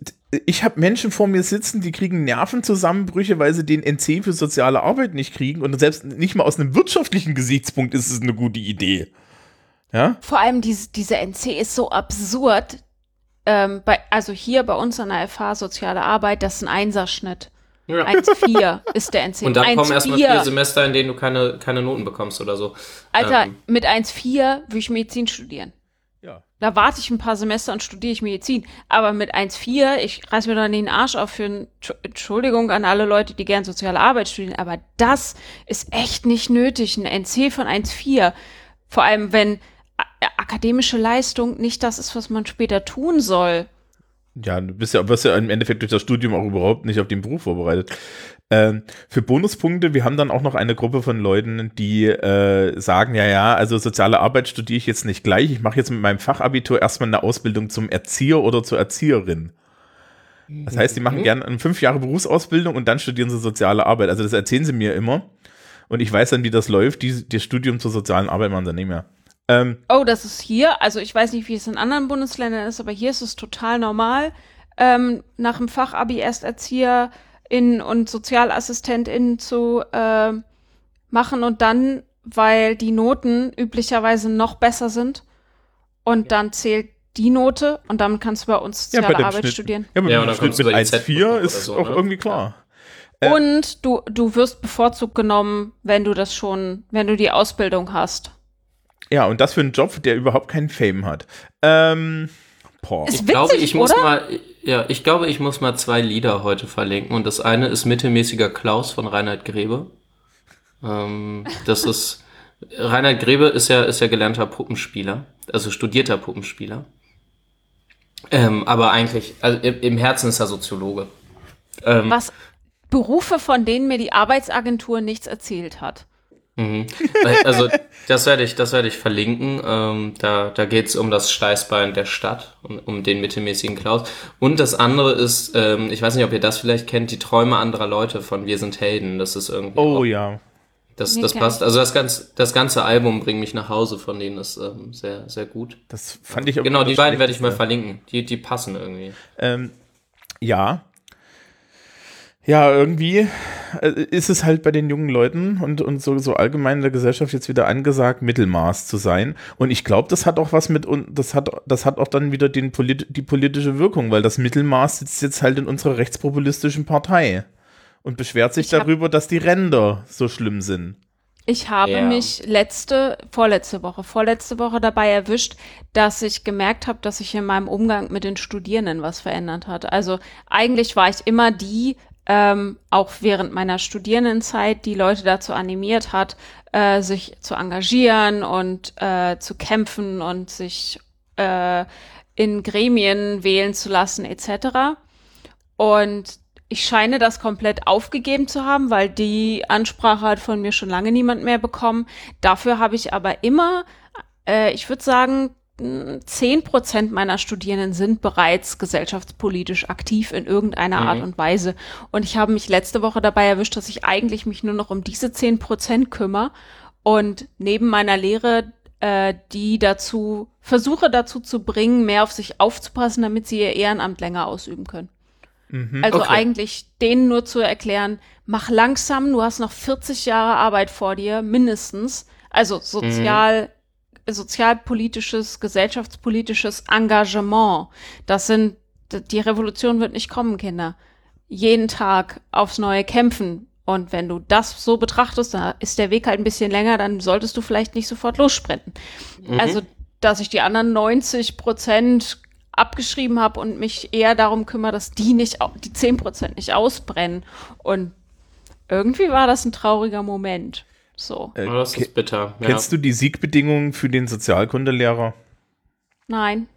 ich habe Menschen vor mir sitzen, die kriegen Nervenzusammenbrüche, weil sie den NC für soziale Arbeit nicht kriegen und selbst nicht mal aus einem wirtschaftlichen Gesichtspunkt ist es eine gute Idee. Ja? Vor allem diese, diese NC ist so absurd. Ähm, bei, also hier bei uns an der FH Soziale Arbeit, das ist ein Einserschnitt. Ja. 1,4 ist der NC. Und dann kommen erstmal 1,4. vier Semester, in denen du keine, keine Noten bekommst oder so. Alter, Ähm, mit 1,4 will ich Medizin studieren. Ja. Da warte ich ein paar Semester und studiere ich Medizin. Aber mit 1,4, ich reiß mir dann den Arsch auf für ein, Entschuldigung an alle Leute, die gern soziale Arbeit studieren, aber das ist echt nicht nötig. Ein NC von 1,4. Vor allem, wenn akademische Leistung nicht das ist, was man später tun soll. Ja, du bist ja, wirst ja im Endeffekt durch das Studium auch überhaupt nicht auf den Beruf vorbereitet. Ähm, für Bonuspunkte, wir haben dann auch noch eine Gruppe von Leuten, die äh, sagen, ja, ja, also soziale Arbeit studiere ich jetzt nicht gleich. Ich mache jetzt mit meinem Fachabitur erstmal eine Ausbildung zum Erzieher oder zur Erzieherin. Das heißt, die machen gerne eine fünf Jahre Berufsausbildung und dann studieren sie soziale Arbeit. Also das erzählen sie mir immer. Und ich weiß dann, wie das läuft. Die, das Studium zur sozialen Arbeit machen sie nicht mehr. Ähm, Oh, das ist hier, also ich weiß nicht, wie es in anderen Bundesländern ist, aber hier ist es total normal, ähm, nach dem Fachabi erst ErzieherInnen und SozialassistentInnen zu äh, machen und dann, weil die Noten üblicherweise noch besser sind und dann zählt die Note und damit kannst du bei uns Ja, bei soziale Arbeit Schnitt. studieren. Ja, mit Ja, dem und dann Schnitt mit über die 1,4 Z- ist so, auch ne? irgendwie klar. Äh, Und du, du wirst bevorzugt genommen, wenn du das schon, wenn du die Ausbildung hast. Ja, und das für einen Job, der überhaupt keinen Fame hat. Ähm, boah. Ist Ich glaube, witzig, ich muss oder? mal, ja, ich glaube, ich muss mal zwei Lieder heute verlinken. Und das eine ist Mittelmäßiger Klaus von Reinhard Grebe. Ähm, das ist, Reinhard Grebe ist ja, ist ja gelernter Puppenspieler, also studierter Puppenspieler. Ähm, aber eigentlich, also im, im Herzen ist er Soziologe. Ähm, Was Berufe, von denen mir die Arbeitsagentur nichts erzählt hat. Mhm. Also das werde ich, das werde ich verlinken. Ähm, da da geht es um das Steißbein der Stadt, um, um den mittelmäßigen Klaus. Und das andere ist, ähm, ich weiß nicht, ob ihr das vielleicht kennt, die Träume anderer Leute von Wir sind Helden. Das ist irgendwie. Oh auch, ja. das, das passt. Also das ganze, das ganze Album bringt mich nach Hause von denen ist ähm, sehr, sehr gut. Das fand ich aber Genau, die beiden werde ich mal verlinken. Die, die passen irgendwie. Ähm, ja. Ja, irgendwie äh, ist es halt bei den jungen Leuten und, und so, so allgemein in der Gesellschaft jetzt wieder angesagt, Mittelmaß zu sein. Und ich glaube, das hat auch was mit, und das hat, das hat auch dann wieder den polit die politische Wirkung, weil das Mittelmaß sitzt jetzt halt in unserer rechtspopulistischen Partei und beschwert sich Ich hab- darüber, dass die Ränder so schlimm sind. Ich habe Ja. mich letzte, vorletzte Woche, vorletzte Woche dabei erwischt, dass ich gemerkt habe, dass sich in meinem Umgang mit den Studierenden was verändert hat. Also eigentlich war ich immer die, ähm, auch während meiner Studierendenzeit, die Leute dazu animiert hat, äh, sich zu engagieren und äh, zu kämpfen und sich äh, in Gremien wählen zu lassen etc. Und ich scheine das komplett aufgegeben zu haben, weil die Ansprache hat von mir schon lange niemand mehr bekommen. Dafür habe ich aber immer, äh, ich würde sagen, mh, 10% meiner Studierenden sind bereits gesellschaftspolitisch aktiv in irgendeiner Art und Weise. Und ich habe mich letzte Woche dabei erwischt, dass ich eigentlich mich nur noch um diese 10% kümmere und neben meiner Lehre äh, die dazu, versuche dazu zu bringen, mehr auf sich aufzupassen, damit sie ihr Ehrenamt länger ausüben können. Also Okay. eigentlich denen nur zu erklären, mach langsam, du hast noch 40 Jahre Arbeit vor dir, mindestens. Also sozial, sozialpolitisches, gesellschaftspolitisches Engagement. Das sind, die Revolution wird nicht kommen, Kinder. Jeden Tag aufs Neue kämpfen. Und wenn du das so betrachtest, dann ist der Weg halt ein bisschen länger, dann solltest du vielleicht nicht sofort lossprinten. Also, dass ich die anderen 90 Prozent abgeschrieben habe und mich eher darum kümmere, dass die nicht, die 10 Prozent nicht ausbrennen. Und irgendwie war das ein trauriger Moment. So. Äh, Oh, das ist bitter. Ja. Kennst du die Siegbedingungen für den Sozialkundelehrer? Nein.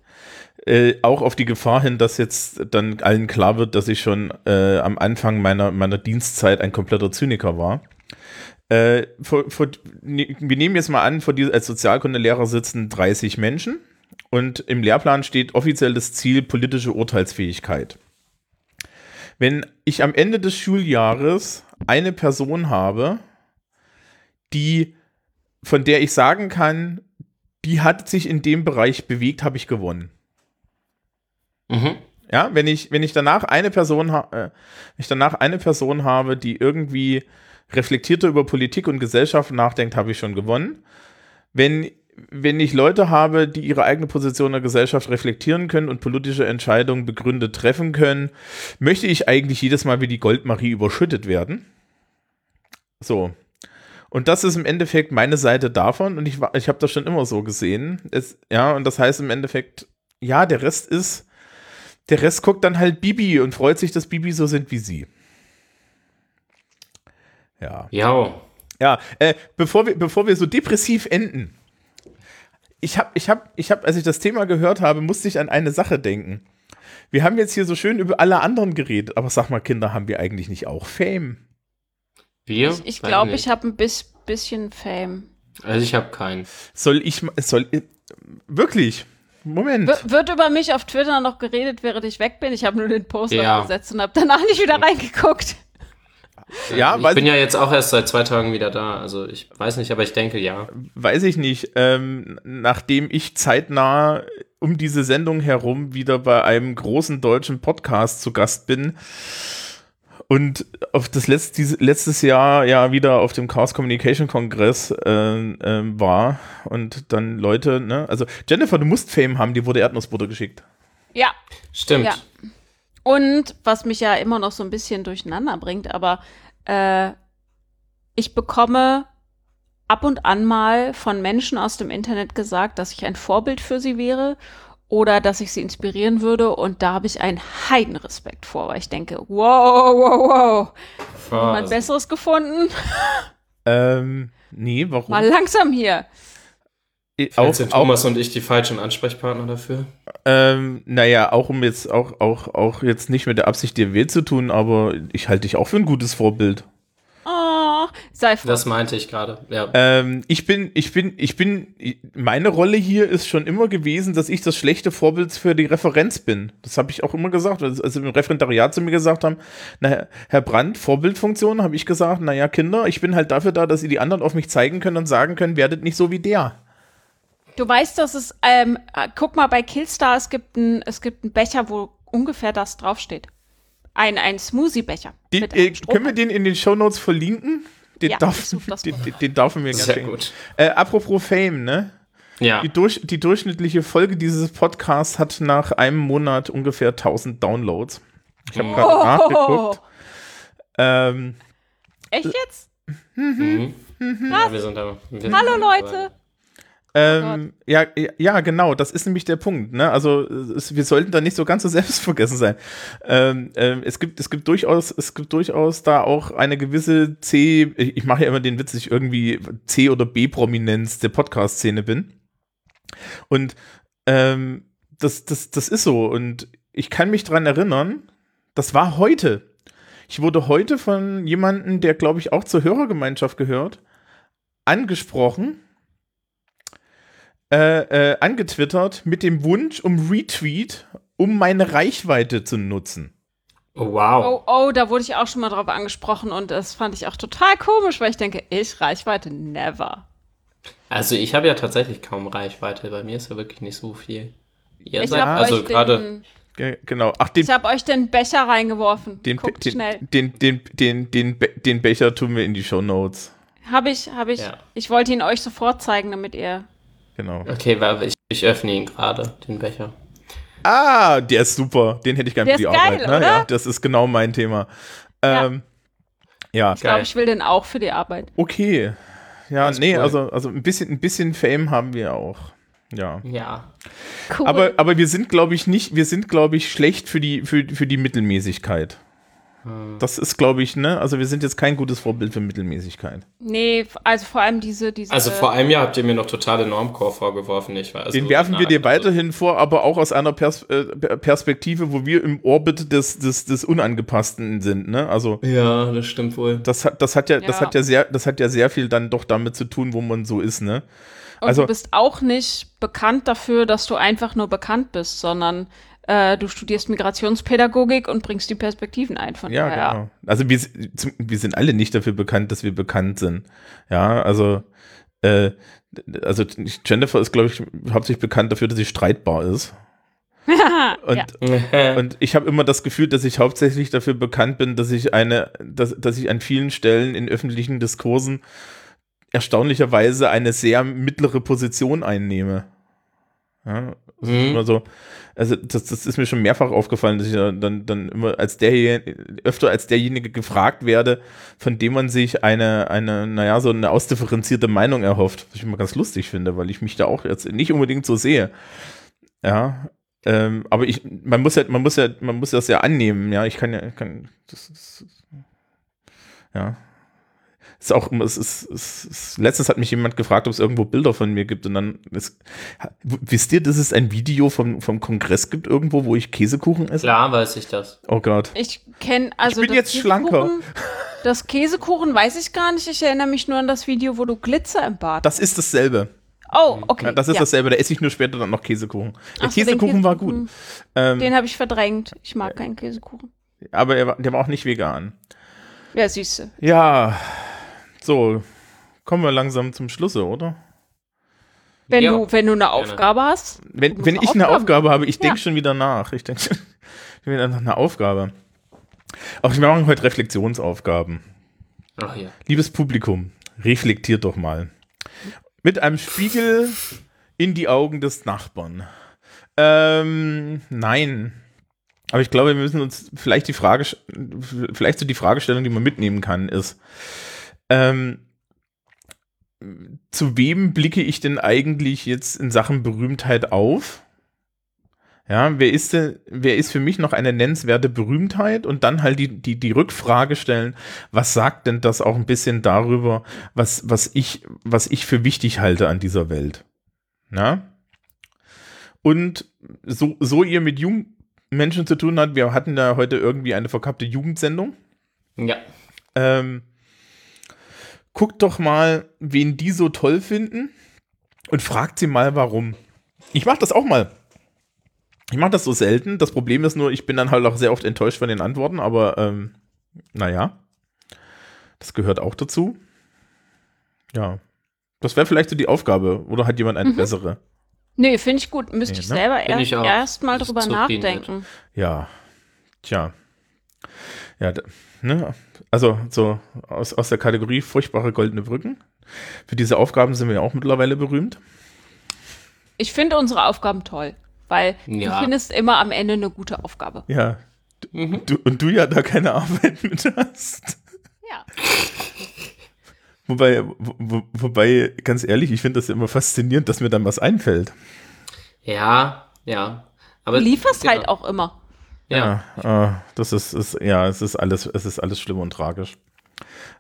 Äh, auch auf die Gefahr hin, dass jetzt dann allen klar wird, dass ich schon äh, am Anfang meiner, meiner Dienstzeit ein kompletter Zyniker war. Äh, vor, vor, ne- wir nehmen jetzt mal an, vor die, als Sozialkundelehrer sitzen 30 Menschen und im Lehrplan steht offiziell das Ziel politische Urteilsfähigkeit. Wenn ich am Ende des Schuljahres eine Person habe, die, von der ich sagen kann, die hat sich in dem Bereich bewegt, habe ich gewonnen. Mhm. Ja, wenn ich, wenn ich danach eine Person, äh, ich danach eine Person habe, die irgendwie reflektierter über Politik und Gesellschaft nachdenkt, habe ich schon gewonnen. Wenn, wenn ich Leute habe, die ihre eigene Position in der Gesellschaft reflektieren können und politische Entscheidungen begründet treffen können, möchte ich eigentlich jedes Mal wie die Goldmarie überschüttet werden. So. Und das ist im Endeffekt meine Seite davon und ich, ich habe das schon immer so gesehen. Es, ja, und das heißt im Endeffekt, ja, der Rest ist, der Rest guckt dann halt Bibi und freut sich, dass Bibi so sind wie sie. Ja. Ja. Ja, äh, bevor, wir, bevor wir so depressiv enden, ich habe, ich habe, ich habe, als ich das Thema gehört habe, musste ich an eine Sache denken. Wir haben jetzt hier so schön über alle anderen geredet, aber sag mal, Kinder, haben wir eigentlich nicht auch Fame? Wir? Ich, ich glaube, nicht. ich habe ein bis, bisschen Fame. Also ich habe keinen. Soll ich, soll, äh, wirklich? Moment. W wird über mich auf Twitter noch geredet, während ich weg bin? Ich habe nur den Post Ja. aufgesetzt und habe danach nicht wieder reingeguckt. ja, ich bin ja jetzt auch erst seit zwei Tagen wieder da. Also ich weiß nicht, aber ich denke ja. weiß ich nicht. Ähm, nachdem ich zeitnah um diese Sendung herum wieder bei einem großen deutschen Podcast zu Gast bin und auf das letzte, diese, letztes Jahr ja wieder auf dem Chaos Communication Kongress äh, ähm, war und dann Leute, ne, also Jennifer, du musst Fame haben, dir wurde Erdnussbutter geschickt. Ja, Stimmt. Ja. Und was mich ja immer noch so ein bisschen durcheinander bringt, aber äh, ich bekomme ab und an mal von Menschen aus dem Internet gesagt, dass ich ein Vorbild für sie wäre oder dass ich sie inspirieren würde. Und da habe ich einen Heidenrespekt vor, weil ich denke, wow, wow, wow, jemand Besseres gefunden? Ähm, nee, warum? Mal langsam hier. auch, sind auch, Thomas und ich die falschen Ansprechpartner dafür. ähm, naja, auch um jetzt auch, auch, auch jetzt nicht mit der Absicht, dir weh zu tun, aber ich halte dich auch für ein gutes Vorbild. Oh, sei froh. Das meinte ich gerade. Ja. Ähm, ich bin, ich bin, ich bin, meine Rolle hier ist schon immer gewesen, dass ich das schlechte Vorbild für die Referenz bin. Das habe ich auch immer gesagt. Also im Referendariat zu mir gesagt haben, na, Herr Brandt, Vorbildfunktion, habe ich gesagt, naja, Kinder, ich bin halt dafür da, dass ihr die anderen auf mich zeigen können und sagen können, werdet nicht so wie der. Du weißt, dass es, ähm, äh, guck mal, bei Killstar, es gibt einen es gibt einen Becher, wo ungefähr das draufsteht. Ein, ein Smoothie-Becher. Äh, können wir den in den Shownotes verlinken? Den, Ja, darf, den, den, darf mir ganz Sehr schenken. gut. Äh, apropos Fame, ne? Ja. Die, durch, die durchschnittliche Folge dieses Podcasts hat nach einem Monat ungefähr 1000 Downloads. Ich habe gerade Oh, nachgeguckt. Ähm, echt jetzt? Mhm. Ja, wir sind da. Wir Hallo sind Leute. Ähm, ja, ja, genau, das ist nämlich der Punkt. Ne? Also es, wir sollten da nicht so ganz so selbstvergessen sein. Ähm, ähm, es gibt, es gibt durchaus, es gibt durchaus da auch eine gewisse C. Ich, mache ja immer den Witz, ich irgendwie C oder B Prominenz der Podcast-Szene bin. Und ähm, das, das, das ist so. Und ich kann mich dran erinnern, das war heute. Ich wurde heute von jemandem, der glaube ich auch zur Hörergemeinschaft gehört, angesprochen äh, äh, angetwittert mit dem Wunsch um Retweet, um meine Reichweite zu nutzen. Oh, wow. Oh, oh, da wurde ich auch schon mal drauf angesprochen und das fand ich auch total komisch, weil ich denke, ich Reichweite never. Also ich habe ja tatsächlich kaum Reichweite. Bei mir ist ja wirklich nicht so viel. Ihr Ich seid habe also euch, gerade. Genau. Ach, den, ich hab euch den Becher reingeworfen. den, Guckt den, schnell. den, den, den, den, den Becher tun wir in die Show Notes. Habe ich, habe ich. Ja. Ich wollte ihn euch sofort zeigen, damit ihr. Genau. Okay, warte, ich, ich öffne ihn gerade, den Becher. Ah, der ist super. Den hätte ich gerne für die ist geil, Arbeit. Ne? oder? Ja, das ist genau mein Thema. Ähm, ja. Ich glaube, ich will den auch für die Arbeit. Okay. Ja, nee, cool. also, also ein bisschen, ein bisschen Fame haben wir auch. Ja. Ja. Cool. Aber, aber wir sind, glaube ich, nicht, wir sind, glaube ich, schlecht für die, für, für die Mittelmäßigkeit. Hm. Das ist, glaube ich, ne, also wir sind jetzt kein gutes Vorbild für Mittelmäßigkeit. nee, also vor allem diese, diese. Also vor einem Jahr habt ihr mir noch totale Normcore vorgeworfen, ich weiß. Den werfen wir dir weiterhin vor, aber auch aus einer Pers äh, Perspektive, wo wir im Orbit des, des, des Unangepassten sind, ne? Also Ja, das stimmt wohl. das hat, das hat ja, das Ja. hat ja sehr, das hat ja sehr viel dann doch damit zu tun, wo man so ist, ne? und also- du bist auch nicht bekannt dafür, dass du einfach nur bekannt bist, sondern äh, du studierst Migrationspädagogik und bringst die Perspektiven ein. Von Ja, daher. genau. Also wir, wir sind alle nicht dafür bekannt, dass wir bekannt sind. Ja, also, äh, also Jennifer ist, glaube ich, hauptsächlich bekannt dafür, dass sie streitbar ist. Und, Ja. und ich habe immer das Gefühl, dass ich hauptsächlich dafür bekannt bin, dass ich eine, dass, dass ich an vielen Stellen in öffentlichen Diskursen erstaunlicherweise eine sehr mittlere Position einnehme. Ja, Mhm. immer so, also das, das ist mir schon mehrfach aufgefallen, dass ich dann, dann immer als derjenige, öfter als derjenige gefragt werde, von dem man sich eine, eine, naja, so eine ausdifferenzierte Meinung erhofft, was ich immer ganz lustig finde, weil ich mich da auch jetzt nicht unbedingt so sehe. Ja, ähm, aber ich, man muss ja, man muss ja, man muss das ja annehmen, ja, ich kann ja, kann, das ist, ja. Ist auch, es ist, es ist, letztens hat mich jemand gefragt, ob es irgendwo Bilder von mir gibt und dann ist, wisst ihr, dass es ein Video vom, vom Kongress gibt irgendwo, wo ich Käsekuchen esse? Klar weiß ich das. Oh Gott. Ich kenne also. bin das jetzt schlanker. Käsekuchen- Das Käsekuchen weiß ich gar nicht. Ich erinnere mich nur an das Video, wo du Glitzer im Bad. Das ist dasselbe. oh, okay. Ja, das ist ja. dasselbe. Da esse ich nur später dann noch Käsekuchen. Der Ach Käsekuchen war gut. Ähm, Den habe ich verdrängt. Ich mag keinen Käsekuchen. aber er war, der war auch nicht vegan. Ja, süße. Ja, so. Kommen wir langsam zum Schlusse, oder? Wenn Ja, du, wenn du eine Aufgabe hast. Wenn, wenn musst ich eine Aufgaben- Aufgabe habe, ich denke Ja. schon wieder nach. Ich denke schon wieder nach einer Aufgabe. Auch wir machen heute Reflexionsaufgaben. Ach ja. Liebes Publikum, reflektiert doch mal. Mit einem Spiegel in die Augen des Nachbarn. Ähm, nein. Aber ich glaube, wir müssen uns vielleicht die Frage, vielleicht so die Fragestellung, die man mitnehmen kann, ist, ähm, zu wem blicke ich denn eigentlich jetzt in Sachen Berühmtheit auf? Ja, wer ist denn, wer ist für mich noch eine nennenswerte Berühmtheit? Und dann halt die, die, die Rückfrage stellen, was sagt denn das auch ein bisschen darüber, was, was ich, was ich für wichtig halte an dieser Welt? Na? Und so, so ihr mit jungen Menschen zu tun habt, wir hatten da heute irgendwie eine verkappte Jugendsendung. Ja. Ähm, guckt doch mal, wen die so toll finden und fragt sie mal, warum. Ich mache das auch mal. Ich mache das so selten. Das Problem ist nur, ich bin dann halt auch sehr oft enttäuscht von den Antworten, aber ähm, naja, das gehört auch dazu. Ja, das wäre vielleicht so die Aufgabe. Oder hat jemand eine Mhm. bessere? Nee, finde ich gut. Müsste Nee, ich ne? selber Find erst, erst mal drüber nachdenken. Ja, tja. Ja, ne? Also so aus, aus der Kategorie furchtbare goldene Brücken. Für diese Aufgaben sind wir ja auch mittlerweile berühmt. Ich finde unsere Aufgaben toll, weil Ja. du findest immer am Ende eine gute Aufgabe. Ja. Mhm. Du, und du ja da keine Arbeit mit hast. Ja. Wobei, wo, wo, wobei, ganz ehrlich, ich finde das immer faszinierend, dass mir dann was einfällt. Ja, ja. Aber Du lieferst genau. halt auch immer. Ja, ah, das ist, ist, ja, es ist alles, es ist alles schlimm und tragisch.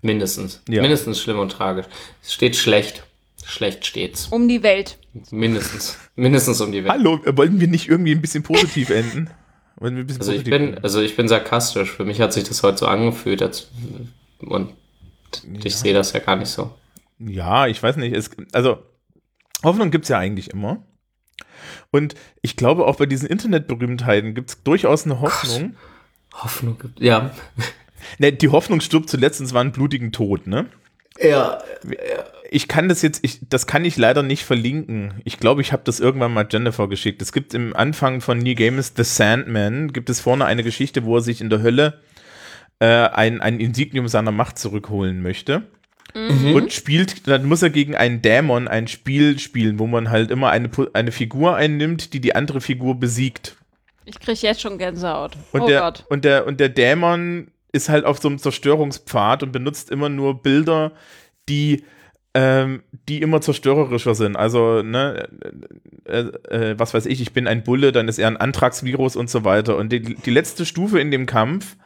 mindestens. Ja. Mindestens schlimm und tragisch. Es steht schlecht. Schlecht steht's. Um die Welt. Mindestens. Mindestens um die Welt. Hallo, wollten wir nicht irgendwie ein bisschen positiv enden? Wollen wir ein bisschen Also ich positiv bin, enden? also ich bin sarkastisch. Für mich hat sich das heute so angefühlt, als, und ich sehe das ja gar nicht so. Ja, ich weiß nicht. Es, also, Hoffnung gibt es ja eigentlich immer. Und ich glaube, auch bei diesen Internetberühmtheiten gibt es durchaus eine Hoffnung. Hoffnung gibt, ja. Ne, die Hoffnung stirbt zuletzt und zwar einen blutigen Tod, ne? Ja, Ich kann das jetzt, ich, das kann ich leider nicht verlinken. Ich glaube, ich habe das irgendwann mal Jennifer geschickt. Es gibt im Anfang von Neil Gaiman's The Sandman, gibt es vorne eine Geschichte, wo er sich in der Hölle äh, ein, ein Insignium seiner Macht zurückholen möchte. Und spielt, dann muss er gegen einen Dämon ein Spiel spielen, wo man halt immer eine, eine Figur einnimmt, die die andere Figur besiegt. Ich kriege jetzt schon Gänsehaut. Und, oh der, Gott. und, der, und der Dämon ist halt auf so einem Zerstörungspfad und benutzt immer nur Bilder, die, ähm, die immer zerstörerischer sind. Also, ne, äh, äh, was weiß ich, ich bin ein Bulle, dann ist er ein Antragsvirus und so weiter. Und die, die letzte Stufe in dem Kampf,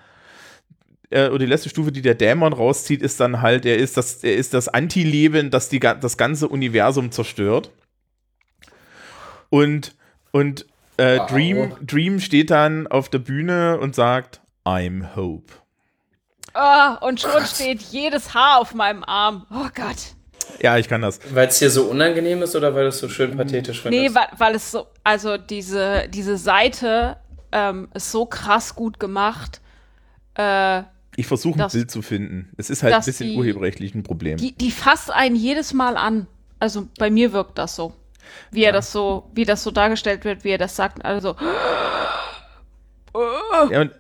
äh, oder die letzte Stufe, die der Dämon rauszieht, ist dann halt, er ist das, er ist das Anti-Leben, das die, das ganze Universum zerstört. Und, und äh, Wow. Dream, Dream steht dann auf der Bühne und sagt, I'm Hope. Ah, und schon steht jedes Haar auf meinem Arm. Oh Gott. Ja, ich kann das. Weil es dir so unangenehm ist oder weil du es so schön pathetisch Nee, findest? weil, weil es so, also diese, diese Seite ähm, ist so krass gut gemacht. Äh, Ich versuche ein Bild zu finden. Es ist halt ein bisschen die- urheberrechtlich ein Problem. die, die fasst einen jedes Mal an. Also bei mir wirkt das so. Wie er das so, wie das so dargestellt wird, wie er das sagt. Also, Ja, und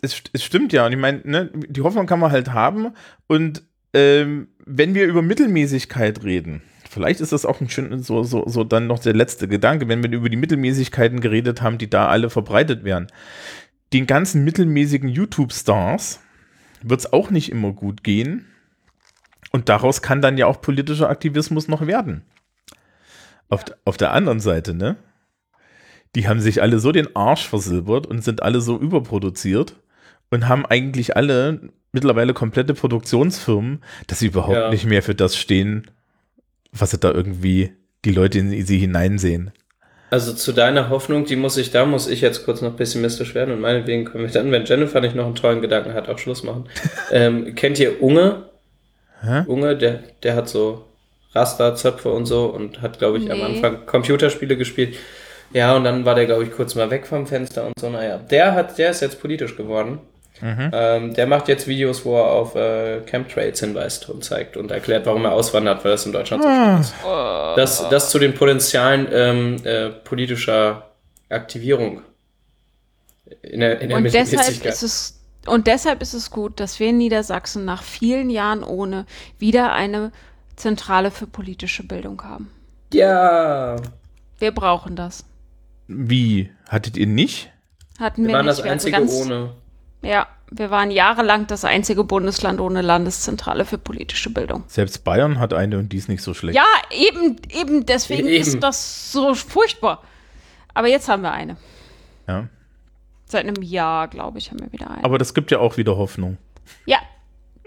es, es stimmt ja. Und ich meine, ne, die Hoffnung kann man halt haben. Und ähm, wenn wir über Mittelmäßigkeit reden, vielleicht ist das auch ein schön, so, so, so dann noch der letzte Gedanke, wenn wir über die Mittelmäßigkeiten geredet haben, die da alle verbreitet werden. Den ganzen mittelmäßigen YouTube-Stars wird es auch nicht immer gut gehen. Und daraus kann dann ja auch politischer Aktivismus noch werden. Auf, auf der anderen Seite, ne? Die haben sich alle so den Arsch versilbert und sind alle so überproduziert und haben eigentlich alle mittlerweile komplette Produktionsfirmen, dass sie überhaupt Ja. nicht mehr für das stehen, was sie da irgendwie die Leute in sie hineinsehen. Also zu deiner Hoffnung, die muss ich, da muss ich jetzt kurz noch pessimistisch werden und meinetwegen können wir dann, wenn Jennifer nicht noch einen tollen Gedanken hat, auch Schluss machen. ähm, kennt ihr Unge? Hä? Unge, der, der hat so Rasterzöpfe und so und hat, glaube ich, am Nee. Anfang Computerspiele gespielt. Ja, und dann war der, glaube ich, kurz mal weg vom Fenster und so. Naja, der hat, der ist jetzt politisch geworden. Ähm, der macht jetzt Videos, wo er auf äh, Chemtrails hinweist und zeigt und erklärt, warum er auswandert, weil das in Deutschland so schlimm ist. Das, das zu den Potenzialen ähm, äh, politischer Aktivierung in der, in der und deshalb Mittelmäßigkeit. ist es und deshalb ist es gut, dass wir in Niedersachsen nach vielen Jahren ohne wieder eine Zentrale für politische Bildung haben. Ja, Wir brauchen das. Wie? Hattet ihr nicht? Hatten Wir wir, waren nicht. das Wir hatten einzige ganz- ohne. Ja, wir waren jahrelang das einzige Bundesland ohne Landeszentrale für politische Bildung. Selbst Bayern hat eine und die ist nicht so schlecht. Ja, eben, eben, deswegen Eben. ist das so furchtbar. Aber jetzt haben wir eine. Ja. Seit einem Jahr, glaube ich, haben wir wieder eine. Aber das gibt ja auch wieder Hoffnung. ja,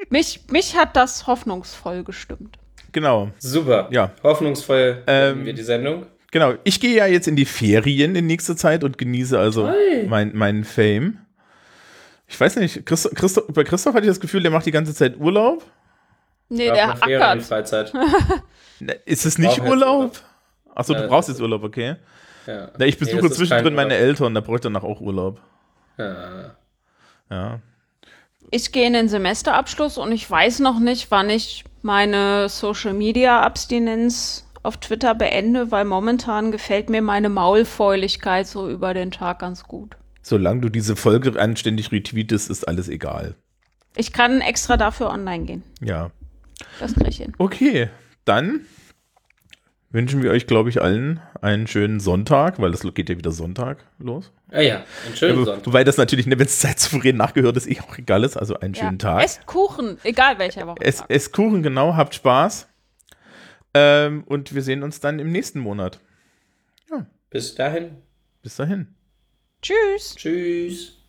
mich, mich hat das hoffnungsvoll gestimmt. Genau. Super. Ja. Hoffnungsvoll Ähm, wir die Sendung. Genau. Ich gehe ja jetzt in die Ferien in nächster Zeit und genieße also mein, meinen Fame. Ich weiß nicht, Christoph, Christoph, bei Christoph hatte ich das Gefühl, der macht die ganze Zeit Urlaub. Nee, Auf der Ferien- ackert. Freizeit. Na, Ist es nicht Urlaub? Achso, du Ja, brauchst das jetzt Urlaub, okay. Ja. Na, ich Nee, besuche ist zwischendrin meine. Eltern, da brauche ich danach auch Urlaub. Ja. Ja. Ich gehe in den Semesterabschluss und ich weiß noch nicht, wann ich meine Social Media Abstinenz auf Twitter beende, weil momentan gefällt mir meine Maulfäuligkeit so über den Tag ganz gut. Solange du diese Folge anständig retweetest, ist alles egal. Ich kann extra dafür online gehen. Ja. Das kriege ich hin. Okay, dann wünschen wir euch, glaube ich, allen einen schönen Sonntag, weil das geht ja wieder Sonntag los. Ah ja, einen schönen Ja, Sonntag. wobei das natürlich, ne, wenn es zeitsouverän nachgehört ist, eh auch egal ist. Also einen schönen ja. Tag. Esst Kuchen, egal welcher Woche. Es, es Kuchen, genau, habt Spaß. Ähm, und wir sehen uns dann im nächsten Monat. Bis dahin. Bis dahin. Tschüss. Tschüss.